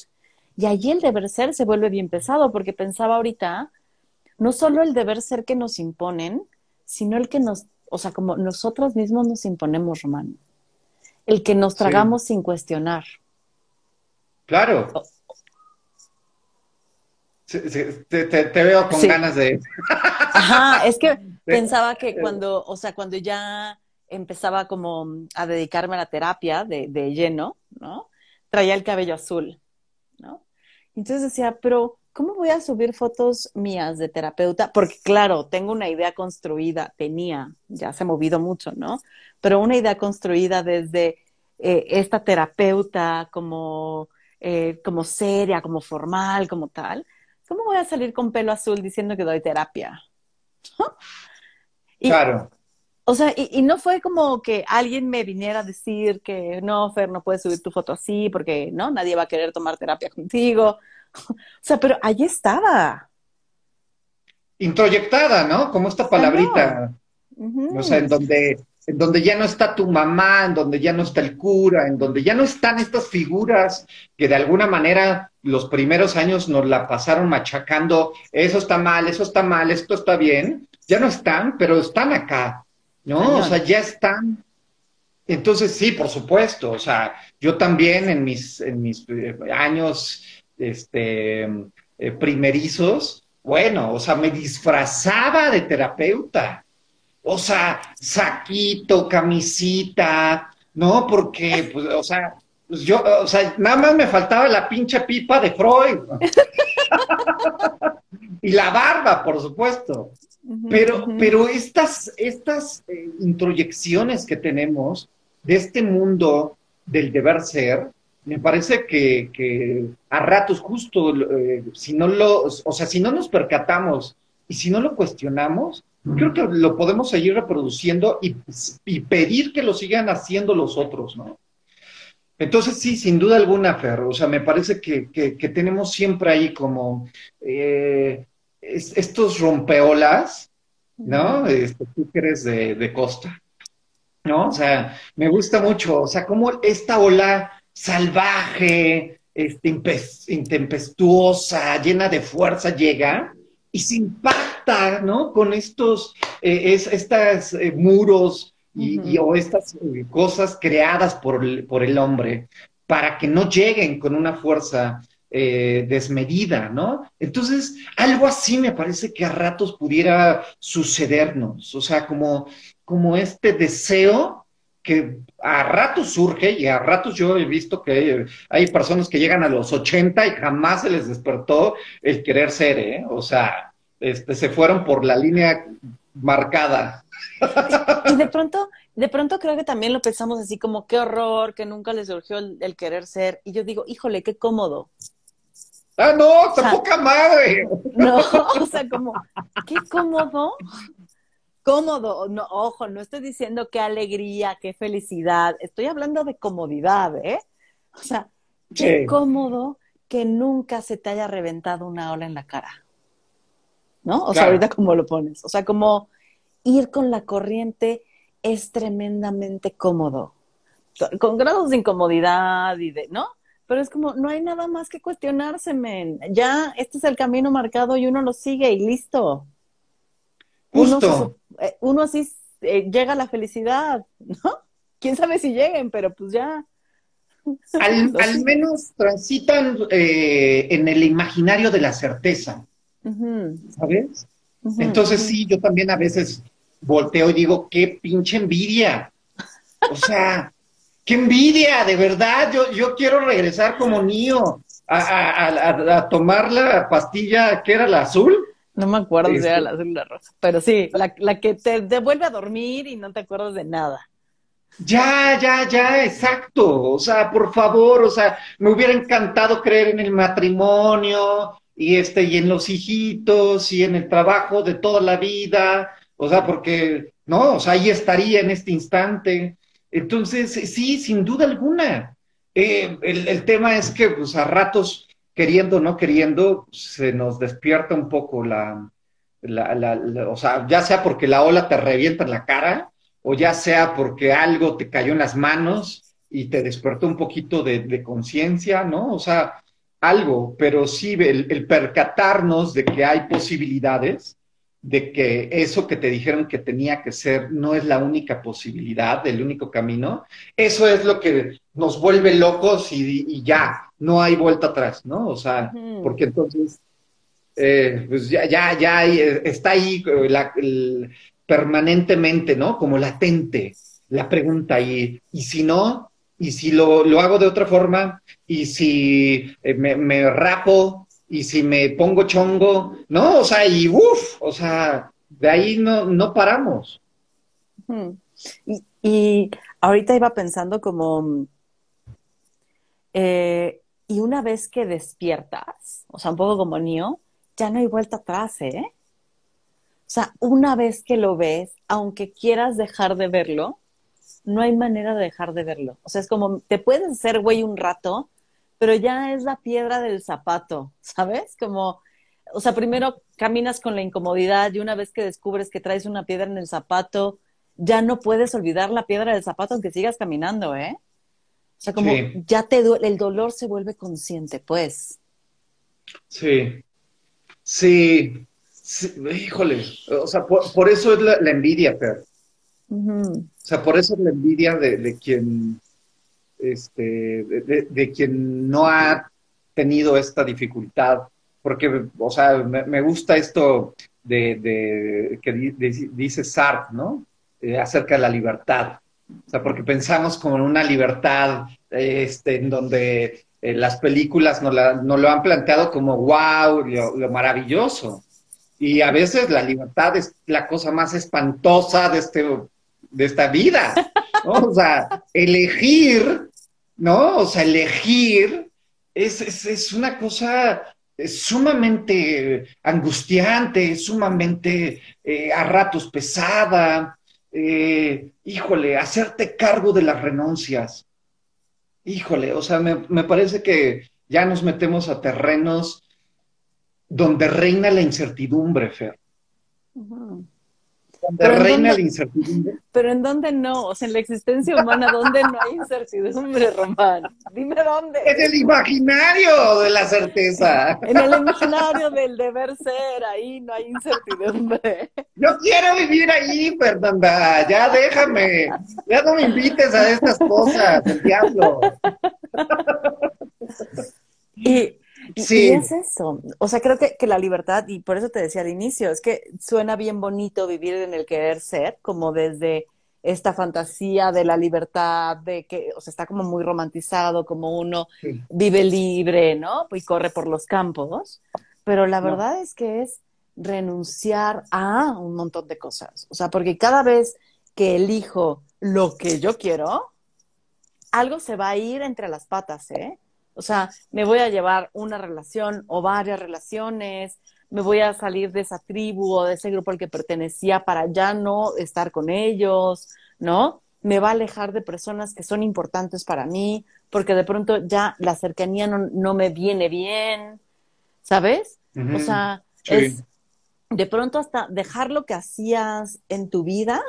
Y allí el deber ser se vuelve bien pesado, porque pensaba ahorita, no solo el deber ser que nos imponen, sino el que nos, o sea, como nosotros mismos nos imponemos, Román. El que nos tragamos sin cuestionar. Claro. Te, veo con ganas de. Ajá, es que pensaba que cuando, o sea, cuando ya empezaba como a dedicarme a la terapia de, de lleno, ¿no? Traía el cabello azul, ¿no? Entonces decía, pero ¿cómo voy a subir fotos mías de terapeuta? Porque claro, tengo una idea construida, tenía, ya se ha movido mucho, ¿no? Pero una idea construida desde eh, esta terapeuta como, eh, como seria, como formal, como tal. ¿Cómo voy a salir con pelo azul diciendo que doy terapia? claro. O sea, y, no fue como que alguien me viniera a decir que no, Fer, no puedes subir tu foto así porque no, nadie va a querer tomar terapia contigo. O sea, pero allí estaba. Introyectada, ¿no? Como esta palabrita. O sea, en donde, en donde ya no está tu mamá, en donde ya no está el cura, en donde ya no están estas figuras que de alguna manera los primeros años nos la pasaron machacando, eso está mal, eso está mal, esto está bien, ya no están, pero están acá, ¿no? O sea, ya están. Entonces, sí, por supuesto, o sea, yo también en mis, en mis eh, años este, eh, primerizos, bueno, o sea, me disfrazaba de terapeuta. O sea, saquito, camisita, ¿no? Porque, pues, o sea, pues yo, o sea, nada más me faltaba la pinche pipa de Freud. y la barba, por supuesto. Pero, pero estas, estas eh, introyecciones que tenemos de este mundo del deber ser, me parece que, a ratos justo, eh, si no lo, o sea, si no nos percatamos y si no lo cuestionamos, creo que lo podemos seguir reproduciendo y, pedir que lo sigan haciendo los otros, ¿no? Entonces, sí, sin duda alguna, Fer, o sea, me parece que, tenemos siempre ahí como eh, estos rompeolas, ¿no? Este, tú que eres de, de costa, ¿no? O sea, me gusta mucho, o sea, como esta ola salvaje, este, intempestuosa, llena de fuerza llega y se impacta, ¿no? Con estos, eh, estas eh, muros y, o estas eh, cosas creadas por el, por el hombre para que no lleguen con una fuerza desmedida, ¿no? Entonces, algo así me parece que a ratos pudiera sucedernos, o sea, como, como este deseo que a ratos surge y a ratos yo he visto que hay personas que llegan a los 80 y jamás se les despertó el querer ser, ¿eh? O sea, este, se fueron por la línea marcada. Y de pronto, de pronto creo que también lo pensamos así como qué horror, que nunca les surgió el, querer ser. Y yo digo, híjole, qué cómodo. Ah, no, ¡qué poca madre. No, o sea, como, qué cómodo cómodo, no, ojo, no estoy diciendo qué alegría, qué felicidad, estoy hablando de comodidad, ¿eh? O sea, qué cómodo que nunca se te haya reventado una ola en la cara. ¿No? O sea, ahorita cómo lo pones. O sea, como ir con la corriente es tremendamente cómodo. Con grados de incomodidad y de, ¿no? Pero es como, no hay nada más que cuestionarse, men. Ya, este es el camino marcado y uno lo sigue y listo. Justo. Eh, uno, así eh, llega a la felicidad, ¿no? Quién sabe si lleguen, pero pues ya. Al, menos transitan eh, en el imaginario de la certeza, ¿sabes? Entonces sí, yo también a veces volteo y digo, qué pinche envidia. O sea, qué envidia, de verdad. Yo, yo quiero regresar como niño a tomar la pastilla que era la azul no me acuerdo si era este la azul rosa, pero sí, la, que te devuelve a dormir y no te acuerdas de nada. Ya, ya, ya, exacto. O sea, por favor, o sea, me hubiera encantado creer en el matrimonio y este y en los hijitos y en el trabajo de toda la vida. O sea, porque no, o sea, ahí estaría en este instante. Entonces, sí, sin duda alguna. Eh, el, el, tema es que, pues, a ratos queriendo o no queriendo, se nos despierta un poco la, o sea, ya sea porque la ola te revienta en la cara, o ya sea porque algo te cayó en las manos y te despertó un poquito de, conciencia, ¿no? O sea, algo, pero sí el, percatarnos de que hay posibilidades, de que eso que te dijeron que tenía que ser no es la única posibilidad, el único camino, eso es lo que nos vuelve locos y, ya, no hay vuelta atrás, ¿no? O sea, porque entonces, eh, pues ya, ya, ya está ahí la, permanentemente, ¿no? Como latente la pregunta ahí, y si no, y si lo, lo hago de otra forma, y si eh, me, rapo, y si me pongo chongo, ¿no? O sea, y uff, o sea, de ahí no, no paramos. y, y, ahorita iba pensando como, eh, y una vez que despiertas, o sea, un poco como niño, ya no hay vuelta atrás, ¿eh? O sea, una vez que lo ves, aunque quieras dejar de verlo, no hay manera de dejar de verlo. O sea, es como, te puedes hacer güey un rato, pero ya es la piedra del zapato, ¿sabes? Como, o sea, primero caminas con la incomodidad y una vez que descubres que traes una piedra en el zapato, ya no puedes olvidar la piedra del zapato aunque sigas caminando, ¿eh? O sea, como ya te duele, el dolor se vuelve consciente, pues. Sí. Sí, híjole, o sea, por, eso es la, envidia, Fer. O sea, por eso es la envidia de, quien, este, de, quien no ha tenido esta dificultad. Porque, o sea, me, gusta esto de, que dice Sartre, ¿no? Eh, acerca de la libertad. O sea, porque pensamos como en una libertad este, en donde eh, las películas nos, lo han planteado como wow, lo maravilloso. Y a veces la libertad es la cosa más espantosa de, este, de esta vida, ¿no? O sea, elegir, ¿no? O sea, elegir es, es, una cosa sumamente angustiante, sumamente eh, a ratos pesada. Eh, híjole, hacerte cargo de las renuncias. Híjole, o sea, me, me parece que ya nos metemos a terrenos donde reina la incertidumbre, Fer. Donde reina la incertidumbre. Pero en dónde no, o sea, en la existencia humana, ¿dónde no hay incertidumbre, Román? Dime dónde. En el imaginario de la certeza. En el imaginario del deber ser, ahí no hay incertidumbre. Yo quiero vivir ahí, Fernanda, ya déjame. Ya no me invites a estas cosas, el diablo. Y, Sí. es eso. O sea, creo que, que, la libertad, y por eso te decía al inicio, es que suena bien bonito vivir en el querer ser, como desde esta fantasía de la libertad, de que, o sea, está como muy romantizado, como uno vive libre, ¿no? Y corre por los campos. Pero la verdad es que es renunciar a un montón de cosas. O sea, porque cada vez que elijo lo que yo quiero, algo se va a ir entre las patas, ¿eh? O sea, me voy a llevar una relación o varias relaciones, me voy a salir de esa tribu o de ese grupo al que pertenecía para ya no estar con ellos, ¿no? Me va a alejar de personas que son importantes para mí, porque de pronto ya la cercanía no, me viene bien, ¿sabes? O sea, es de pronto hasta dejar lo que hacías en tu vida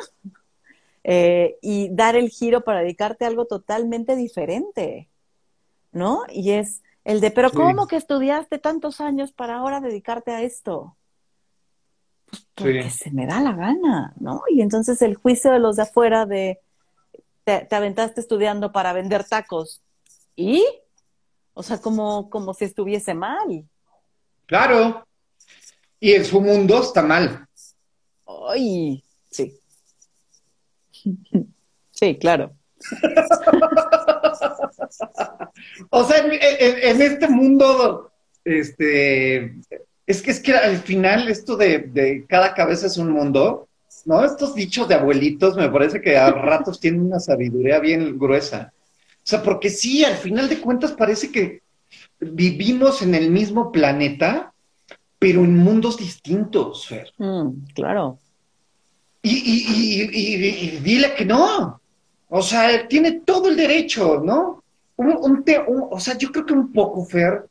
eh, y dar el giro para dedicarte a algo totalmente diferente. ¿No? Y es el de, pero ¿cómo que estudiaste tantos años para ahora dedicarte a esto? Pues porque se me da la gana, ¿no? Y entonces el juicio de los de afuera de, te, aventaste estudiando para vender tacos. ¿Y? O sea, como, como si estuviese mal. Claro. Y en su mundo está mal. Ay, sí. sí, claro. o sea, en, este mundo, este, es que es que al final esto de, cada cabeza es un mundo, ¿no? Estos dichos de abuelitos me parece que a ratos tienen una sabiduría bien gruesa. O sea, porque sí, al final de cuentas parece que vivimos en el mismo planeta, pero en mundos distintos, Fer. Mm, claro. Y, y, dile que no. O sea, tiene todo el derecho, ¿no? Un, o sea, yo creo que un poco, Fer,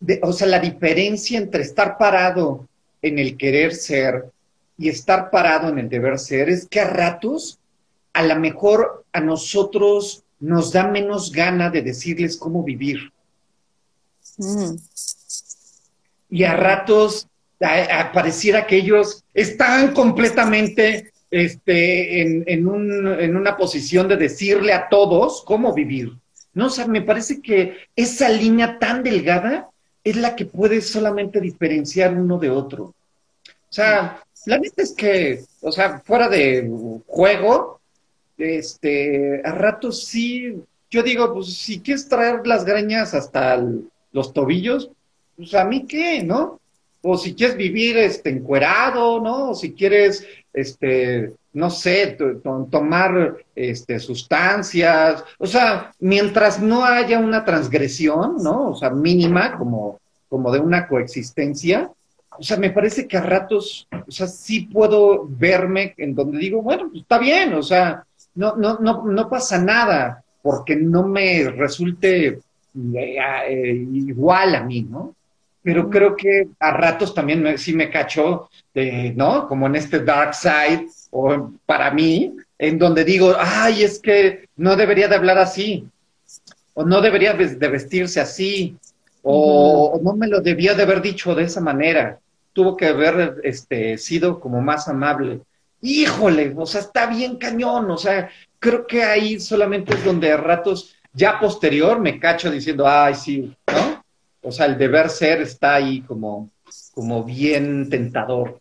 de, o sea, la diferencia entre estar parado en el querer ser y estar parado en el deber ser es que a ratos, a lo mejor a nosotros nos da menos gana de decirles cómo vivir. Mm. Y a ratos pareciera que ellos están completamente este, en, en, un, en, una posición de decirle a todos cómo vivir. No, o sea, me parece que esa línea tan delgada es la que puede solamente diferenciar uno de otro. O sea, la neta es que, o sea, fuera de juego, este, a ratos sí, yo digo, pues si quieres traer las greñas hasta los tobillos, pues a mí qué, ¿no? O si quieres vivir este encuerado, ¿no? O si quieres este no sé, tomar este, sustancias, o sea, mientras no haya una transgresión, ¿no? O sea, mínima, como, como de una coexistencia, o sea, me parece que a ratos, o sea, sí puedo verme en donde digo, bueno, pues está bien, o sea, no, no, no, no pasa nada porque no me resulte eh, eh, igual a mí, ¿no? Pero creo que a ratos también sí me cacho, de, ¿no? Como en este dark side, o para mí, en donde digo, ay, es que no debería de hablar así, o no debería de vestirse así, o, no me lo debía de haber dicho de esa manera, tuvo que haber este, sido como más amable. Híjole, o sea, está bien cañón, o sea, creo que ahí solamente es donde a ratos, ya posterior, me cacho diciendo, ay, sí, ¿no? O sea, el deber ser está ahí como, como bien tentador.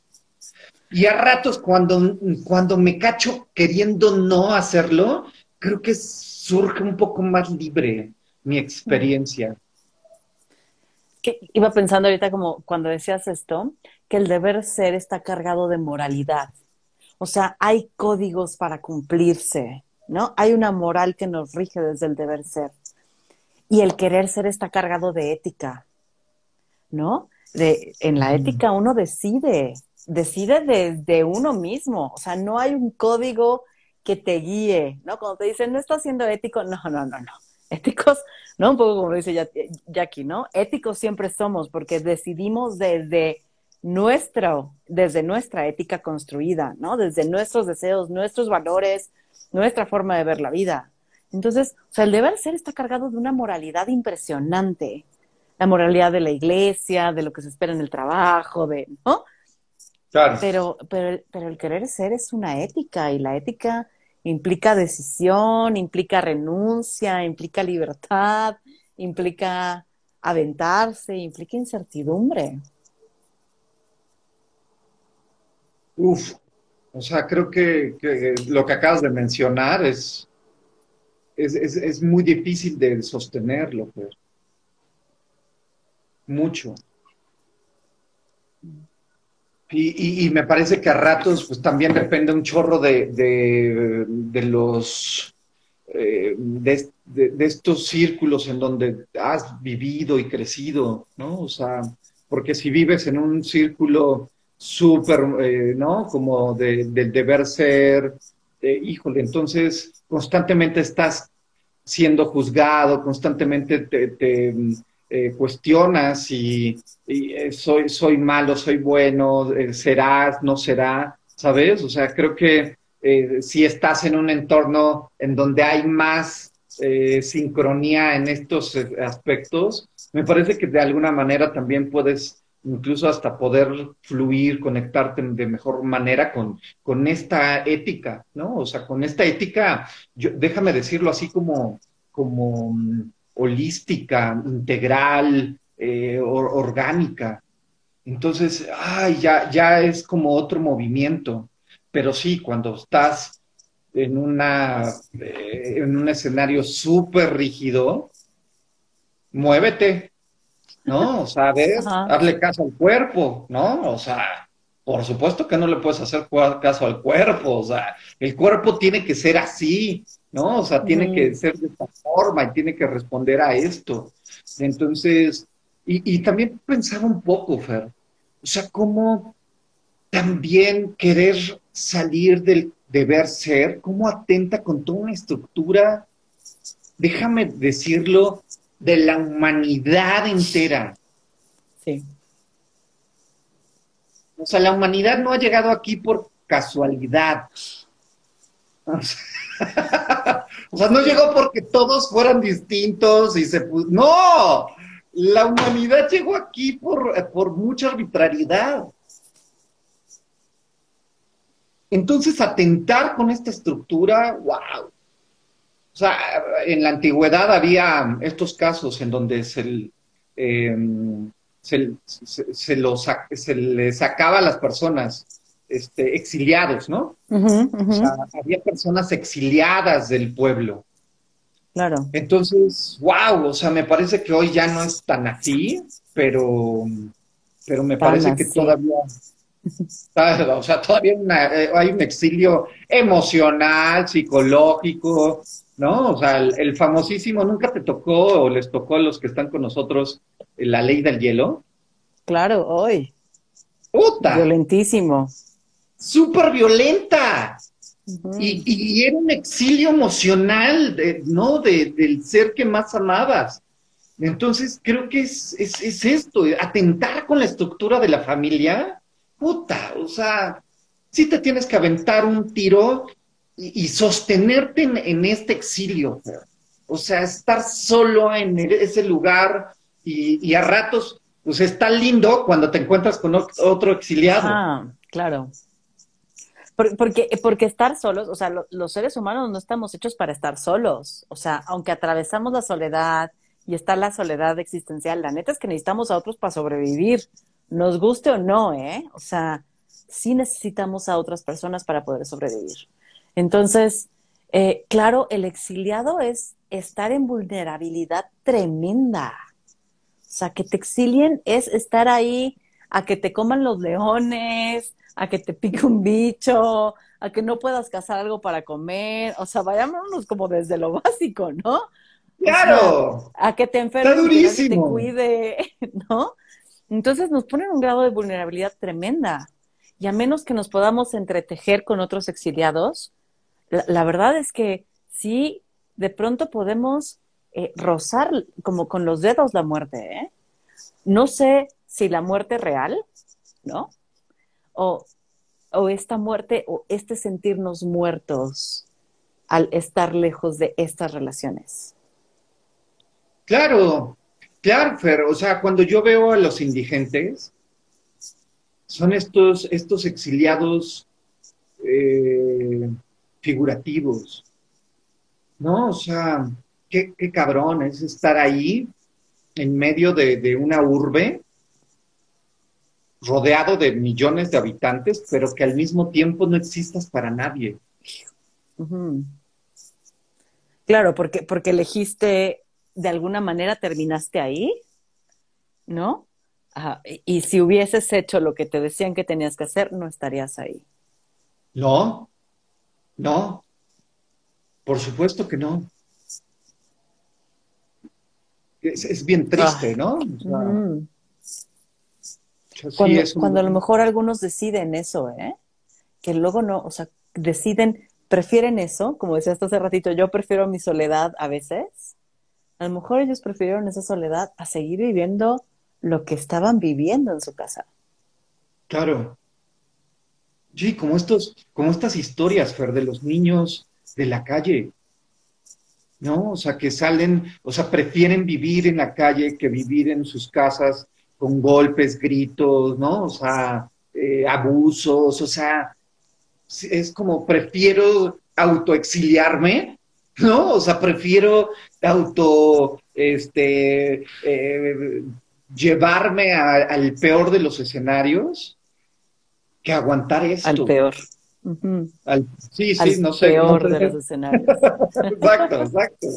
Y a ratos cuando, cuando me cacho queriendo no hacerlo, creo que surge un poco más libre mi experiencia. Iba pensando ahorita como cuando decías esto, que el deber ser está cargado de moralidad. O sea, hay códigos para cumplirse, ¿no? Hay una moral que nos rige desde el deber ser. Y el querer ser está cargado de ética, ¿no? De, en la ética uno decide decide desde uno mismo, o sea, no hay un código que te guíe, ¿no? Cuando te dicen, no estás siendo ético, no, no, no, no. Éticos, ¿no? Un poco como dice Jackie, ¿no? Éticos siempre somos porque decidimos desde nuestro, desde nuestra ética construida, ¿no? Desde nuestros deseos, nuestros valores, nuestra forma de ver la vida. Entonces, o sea, el deber ser está cargado de una moralidad impresionante. La moralidad de la iglesia, de lo que se espera en el trabajo, de, ¿no? Pero, pero, pero el querer ser es una ética y la ética implica decisión, implica renuncia, implica libertad, implica aventarse, implica incertidumbre. Uf, o sea, creo que, lo que acabas de mencionar es, es, es, muy difícil de sostenerlo, pero mucho. Y, me parece que a ratos pues también depende un chorro de, de, los eh, de, estos círculos en donde has vivido y crecido, ¿no? O sea, porque si vives en un círculo súper, eh, ¿no? Como del deber ser, híjole, entonces constantemente estás siendo juzgado, constantemente te eh, cuestionas y, eh, soy, soy malo, soy bueno, eh, serás, no será, ¿sabes? O sea, creo que si estás en un entorno en donde hay más sincronía en estos aspectos, me parece que de alguna manera también puedes incluso hasta poder fluir, conectarte de mejor manera con, con esta ética, ¿no? O sea, con esta ética, yo, déjame decirlo así como, como holística, integral, eh, orgánica. Entonces, ay, ya, ya es como otro movimiento. Pero sí, cuando estás en, una, eh, en un escenario súper rígido, muévete, ¿no? O sea, darle caso al cuerpo, ¿no? O sea, por supuesto que no le puedes hacer caso al cuerpo, o sea, el cuerpo tiene que ser así, ¿no? O sea, tiene que ser de esta forma y tiene que responder a esto. Entonces, y, también pensaba un poco, Fer, o sea, cómo también querer salir del deber ser, cómo atenta con toda una estructura, déjame decirlo, de la humanidad entera. Sí. O sea, la humanidad no ha llegado aquí por casualidad. O sea, no llegó porque todos fueran distintos y se... No, la humanidad llegó aquí por, por mucha arbitrariedad. Entonces, atentar con esta estructura, wow. O sea, en la antigüedad había estos casos en donde se, em, se, se, los, se le sacaba a las personas este, exiliados, ¿no? O sea, había personas exiliadas del pueblo. Claro. Entonces, wow, o sea, me parece que hoy ya no es tan así, pero, pero me parece que todavía, o sea, todavía eh, hay un exilio emocional, psicológico, ¿no? O sea, el, famosísimo, ¿nunca te tocó o les tocó a los que están con nosotros la ley del hielo? Claro, hoy. Puta. Violentísimo súper violenta. y, era un exilio emocional, ¿no? del ser que más amabas. Entonces, creo que es, es, esto, atentar con la estructura de la familia. Puta, o sea, sí te tienes que aventar un tiro y, sostenerte en, este exilio. O sea, estar solo en ese lugar y, y, a ratos, pues está lindo cuando te encuentras con otro exiliado. Ah, claro. Porque, porque estar solos, o sea, los seres humanos no estamos hechos para estar solos. O sea, aunque atravesamos la soledad y está la soledad existencial, la neta es que necesitamos a otros para sobrevivir, nos guste o no, ¿eh? O sea, sí necesitamos a otras personas para poder sobrevivir. Entonces, eh, claro, el exiliado es estar en vulnerabilidad tremenda. O sea, que te exilien es estar ahí a que te coman los leones, a que te pique un bicho, a que no puedas cazar algo para comer, o sea, vayámonos como desde lo básico, ¿no? Claro. a que te enfermes, que te cuide, ¿no? Entonces nos ponen un grado de vulnerabilidad tremenda. Y a menos que nos podamos entretejer con otros exiliados, la, verdad es que sí, de pronto podemos eh, rozar como con los dedos la muerte, ¿eh? No sé si la muerte real, ¿no? o, esta muerte o este sentirnos muertos al estar lejos de estas relaciones. Claro, claro, Fer. O sea, cuando yo veo a los indigentes, son estos, estos exiliados eh, figurativos. ¿No? O sea, qué, qué, cabrón es estar ahí en medio de, de una urbe rodeado de millones de habitantes, pero que al mismo tiempo no existas para nadie. Claro, porque, porque elegiste, de alguna manera terminaste ahí, ¿no? Y, si hubieses hecho lo que te decían que tenías que hacer, no estarías ahí. No, no, por supuesto que no. Es, bien triste, ¿no? Cuando, a lo mejor algunos deciden eso, ¿eh? Que luego no, o sea, deciden, prefieren eso, como decías hace ratito, yo prefiero mi soledad a veces. A lo mejor ellos prefirieron esa soledad a seguir viviendo lo que estaban viviendo en su casa. Claro. Sí, como estos, como estas historias, Fer, de los niños de la calle. ¿No? O sea, que salen, o sea, prefieren vivir en la calle que vivir en sus casas con golpes, gritos, ¿no? O sea, eh, abusos, o sea, es como prefiero autoexiliarme, ¿no? O sea, prefiero auto, este, eh, llevarme al peor de los escenarios que aguantar esto. Al peor. sí, sí, no sé. Peor de los escenarios. exacto, exacto.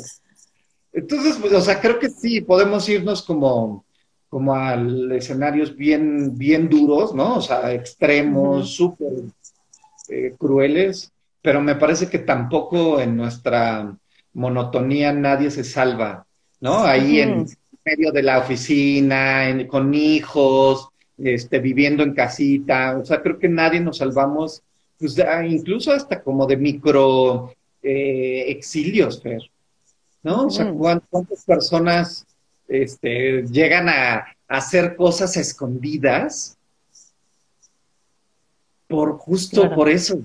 Entonces, pues, o sea, creo que sí, podemos irnos como como a escenarios bien, bien duros, ¿no? O sea, extremos, súper eh, crueles, pero me parece que tampoco en nuestra monotonía nadie se salva, ¿no? Ahí en medio de la oficina, con hijos, este, viviendo en casita, o sea, creo que nadie nos salvamos, pues, incluso hasta como de micro eh, exilios, Fer, ¿no? O sea, ¿cuántas personas este, llegan a, hacer cosas escondidas por justo por eso.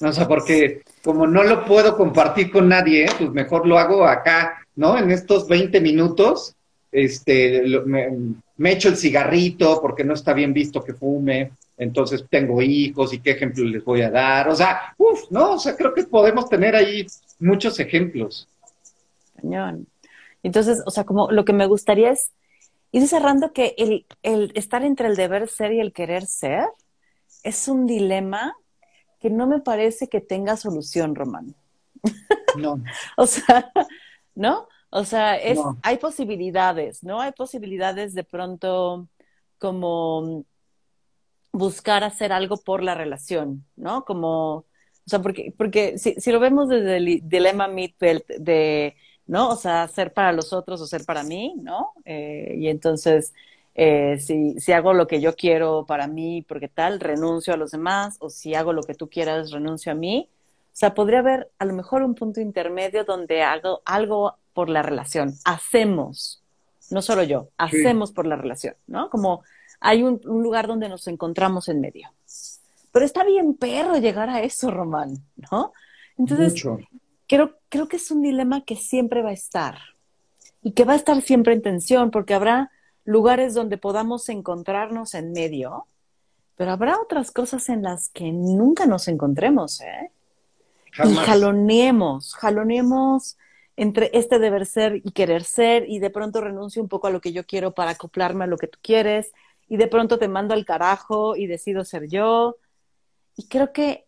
O sea, porque como no lo puedo compartir con nadie, pues mejor lo hago acá, ¿no? En estos 20 minutos, este, me, me echo el cigarrito porque no está bien visto que fume, entonces tengo hijos y qué ejemplo les voy a dar. O sea, uff, ¿no? O sea, creo que podemos tener ahí muchos ejemplos. Cañón. Entonces, o sea, como lo que me gustaría es ir cerrando que el, el estar entre el deber ser y el querer ser es un dilema que no me parece que tenga solución, Román. No. o sea, ¿no? O sea, es, hay posibilidades, ¿no? Hay posibilidades de pronto como buscar hacer algo por la relación, ¿no? Como, o sea, porque, porque si, si lo vemos desde el dilema Midbelt de, ¿no? O sea, ser para los otros o ser para mí, ¿no? Eh, y entonces, eh, si, si hago lo que yo quiero para mí, porque tal, renuncio a los demás, o si hago lo que tú quieras, renuncio a mí. O sea, podría haber a lo mejor un punto intermedio donde hago algo por la relación, hacemos, no solo yo, hacemos por la relación, ¿no? Como hay un, lugar donde nos encontramos en medio. Pero está bien perro llegar a eso, Román, ¿no? Entonces, Creo, creo que es un dilema que siempre va a estar y que va a estar siempre en tensión porque habrá lugares donde podamos encontrarnos en medio, pero habrá otras cosas en las que nunca nos encontremos, ¿eh? Y jaloneemos, jaloneemos entre este deber ser y querer ser y de pronto renuncio un poco a lo que yo quiero para acoplarme a lo que tú quieres y de pronto te mando al carajo y decido ser yo. Y creo que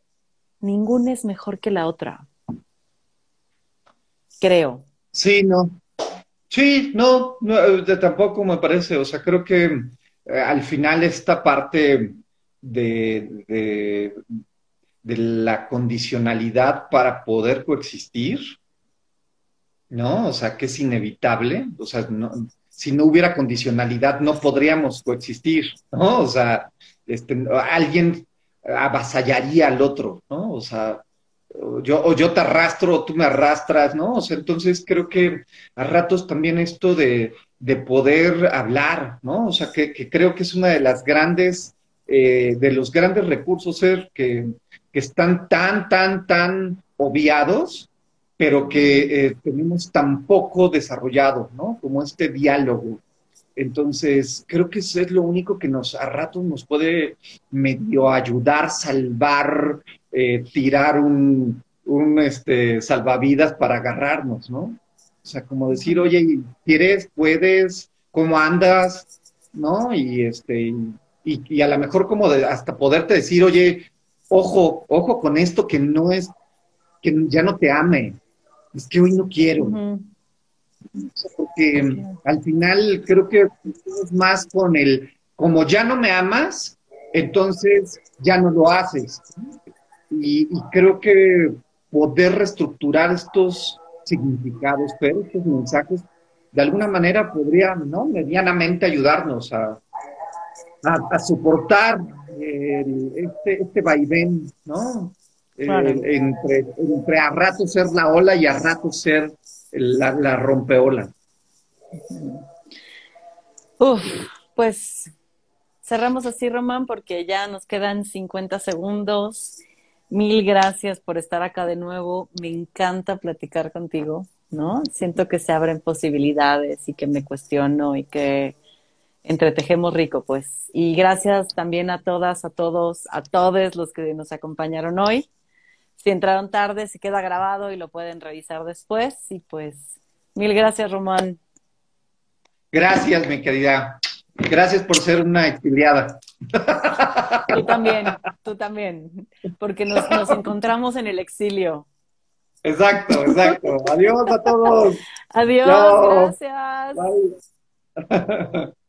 ninguna es mejor que la otra. Creo. Sí, no. Sí, no, eh, tampoco me parece. O sea, creo que eh, al final esta parte de, de la condicionalidad para poder coexistir, ¿no? O sea, que es inevitable, o sea, si no hubiera condicionalidad no podríamos coexistir, ¿no? O sea, este, alguien avasallaría al otro, ¿no? O sea, yo, o yo te arrastro o tú me arrastras, ¿no? O sea, entonces creo que a ratos también esto de, de poder hablar, ¿no? O sea, que, creo que es una de las grandes, eh, de los grandes recursos ser que, que están tan, tan, tan obviados, pero que eh, tenemos tan poco desarrollado, ¿no? Como este diálogo. Entonces, creo que eso es lo único que nos a ratos nos puede medio ayudar, salvar, eh, tirar un, un este, salvavidas para agarrarnos, ¿no? O sea, como decir, oye, ¿quieres? ¿Puedes? ¿Cómo andas? ¿No? Y este, y, a lo mejor como de, hasta poderte decir, oye, ojo, ojo con esto que no es, que ya no te ame, es que hoy no quiero. Porque al final creo que es más con el, como ya no me amas, entonces ya no lo haces. Y, creo que poder reestructurar estos significados, pero estos mensajes, de alguna manera podría, ¿no? Medianamente ayudarnos a, a, soportar este, este vaivén, ¿no? Entre, entre, a rato ser la ola y a rato ser la, la rompeola. Uf, pues cerramos así, Román, porque ya nos quedan 50 segundos. Mil gracias por estar acá de nuevo. Me encanta platicar contigo, ¿no? Siento que se abren posibilidades y que me cuestiono y que entretejemos rico, pues. Y gracias también a todas, a todos, a todos los que nos acompañaron hoy. Si entraron tarde, si queda grabado y lo pueden revisar después. Y pues, mil gracias, Román. Gracias, mi querida. Gracias por ser una exiliada. Tú también, tú también, porque nos, nos encontramos en el exilio. Exacto, exacto. Adiós a todos. Adiós, gracias.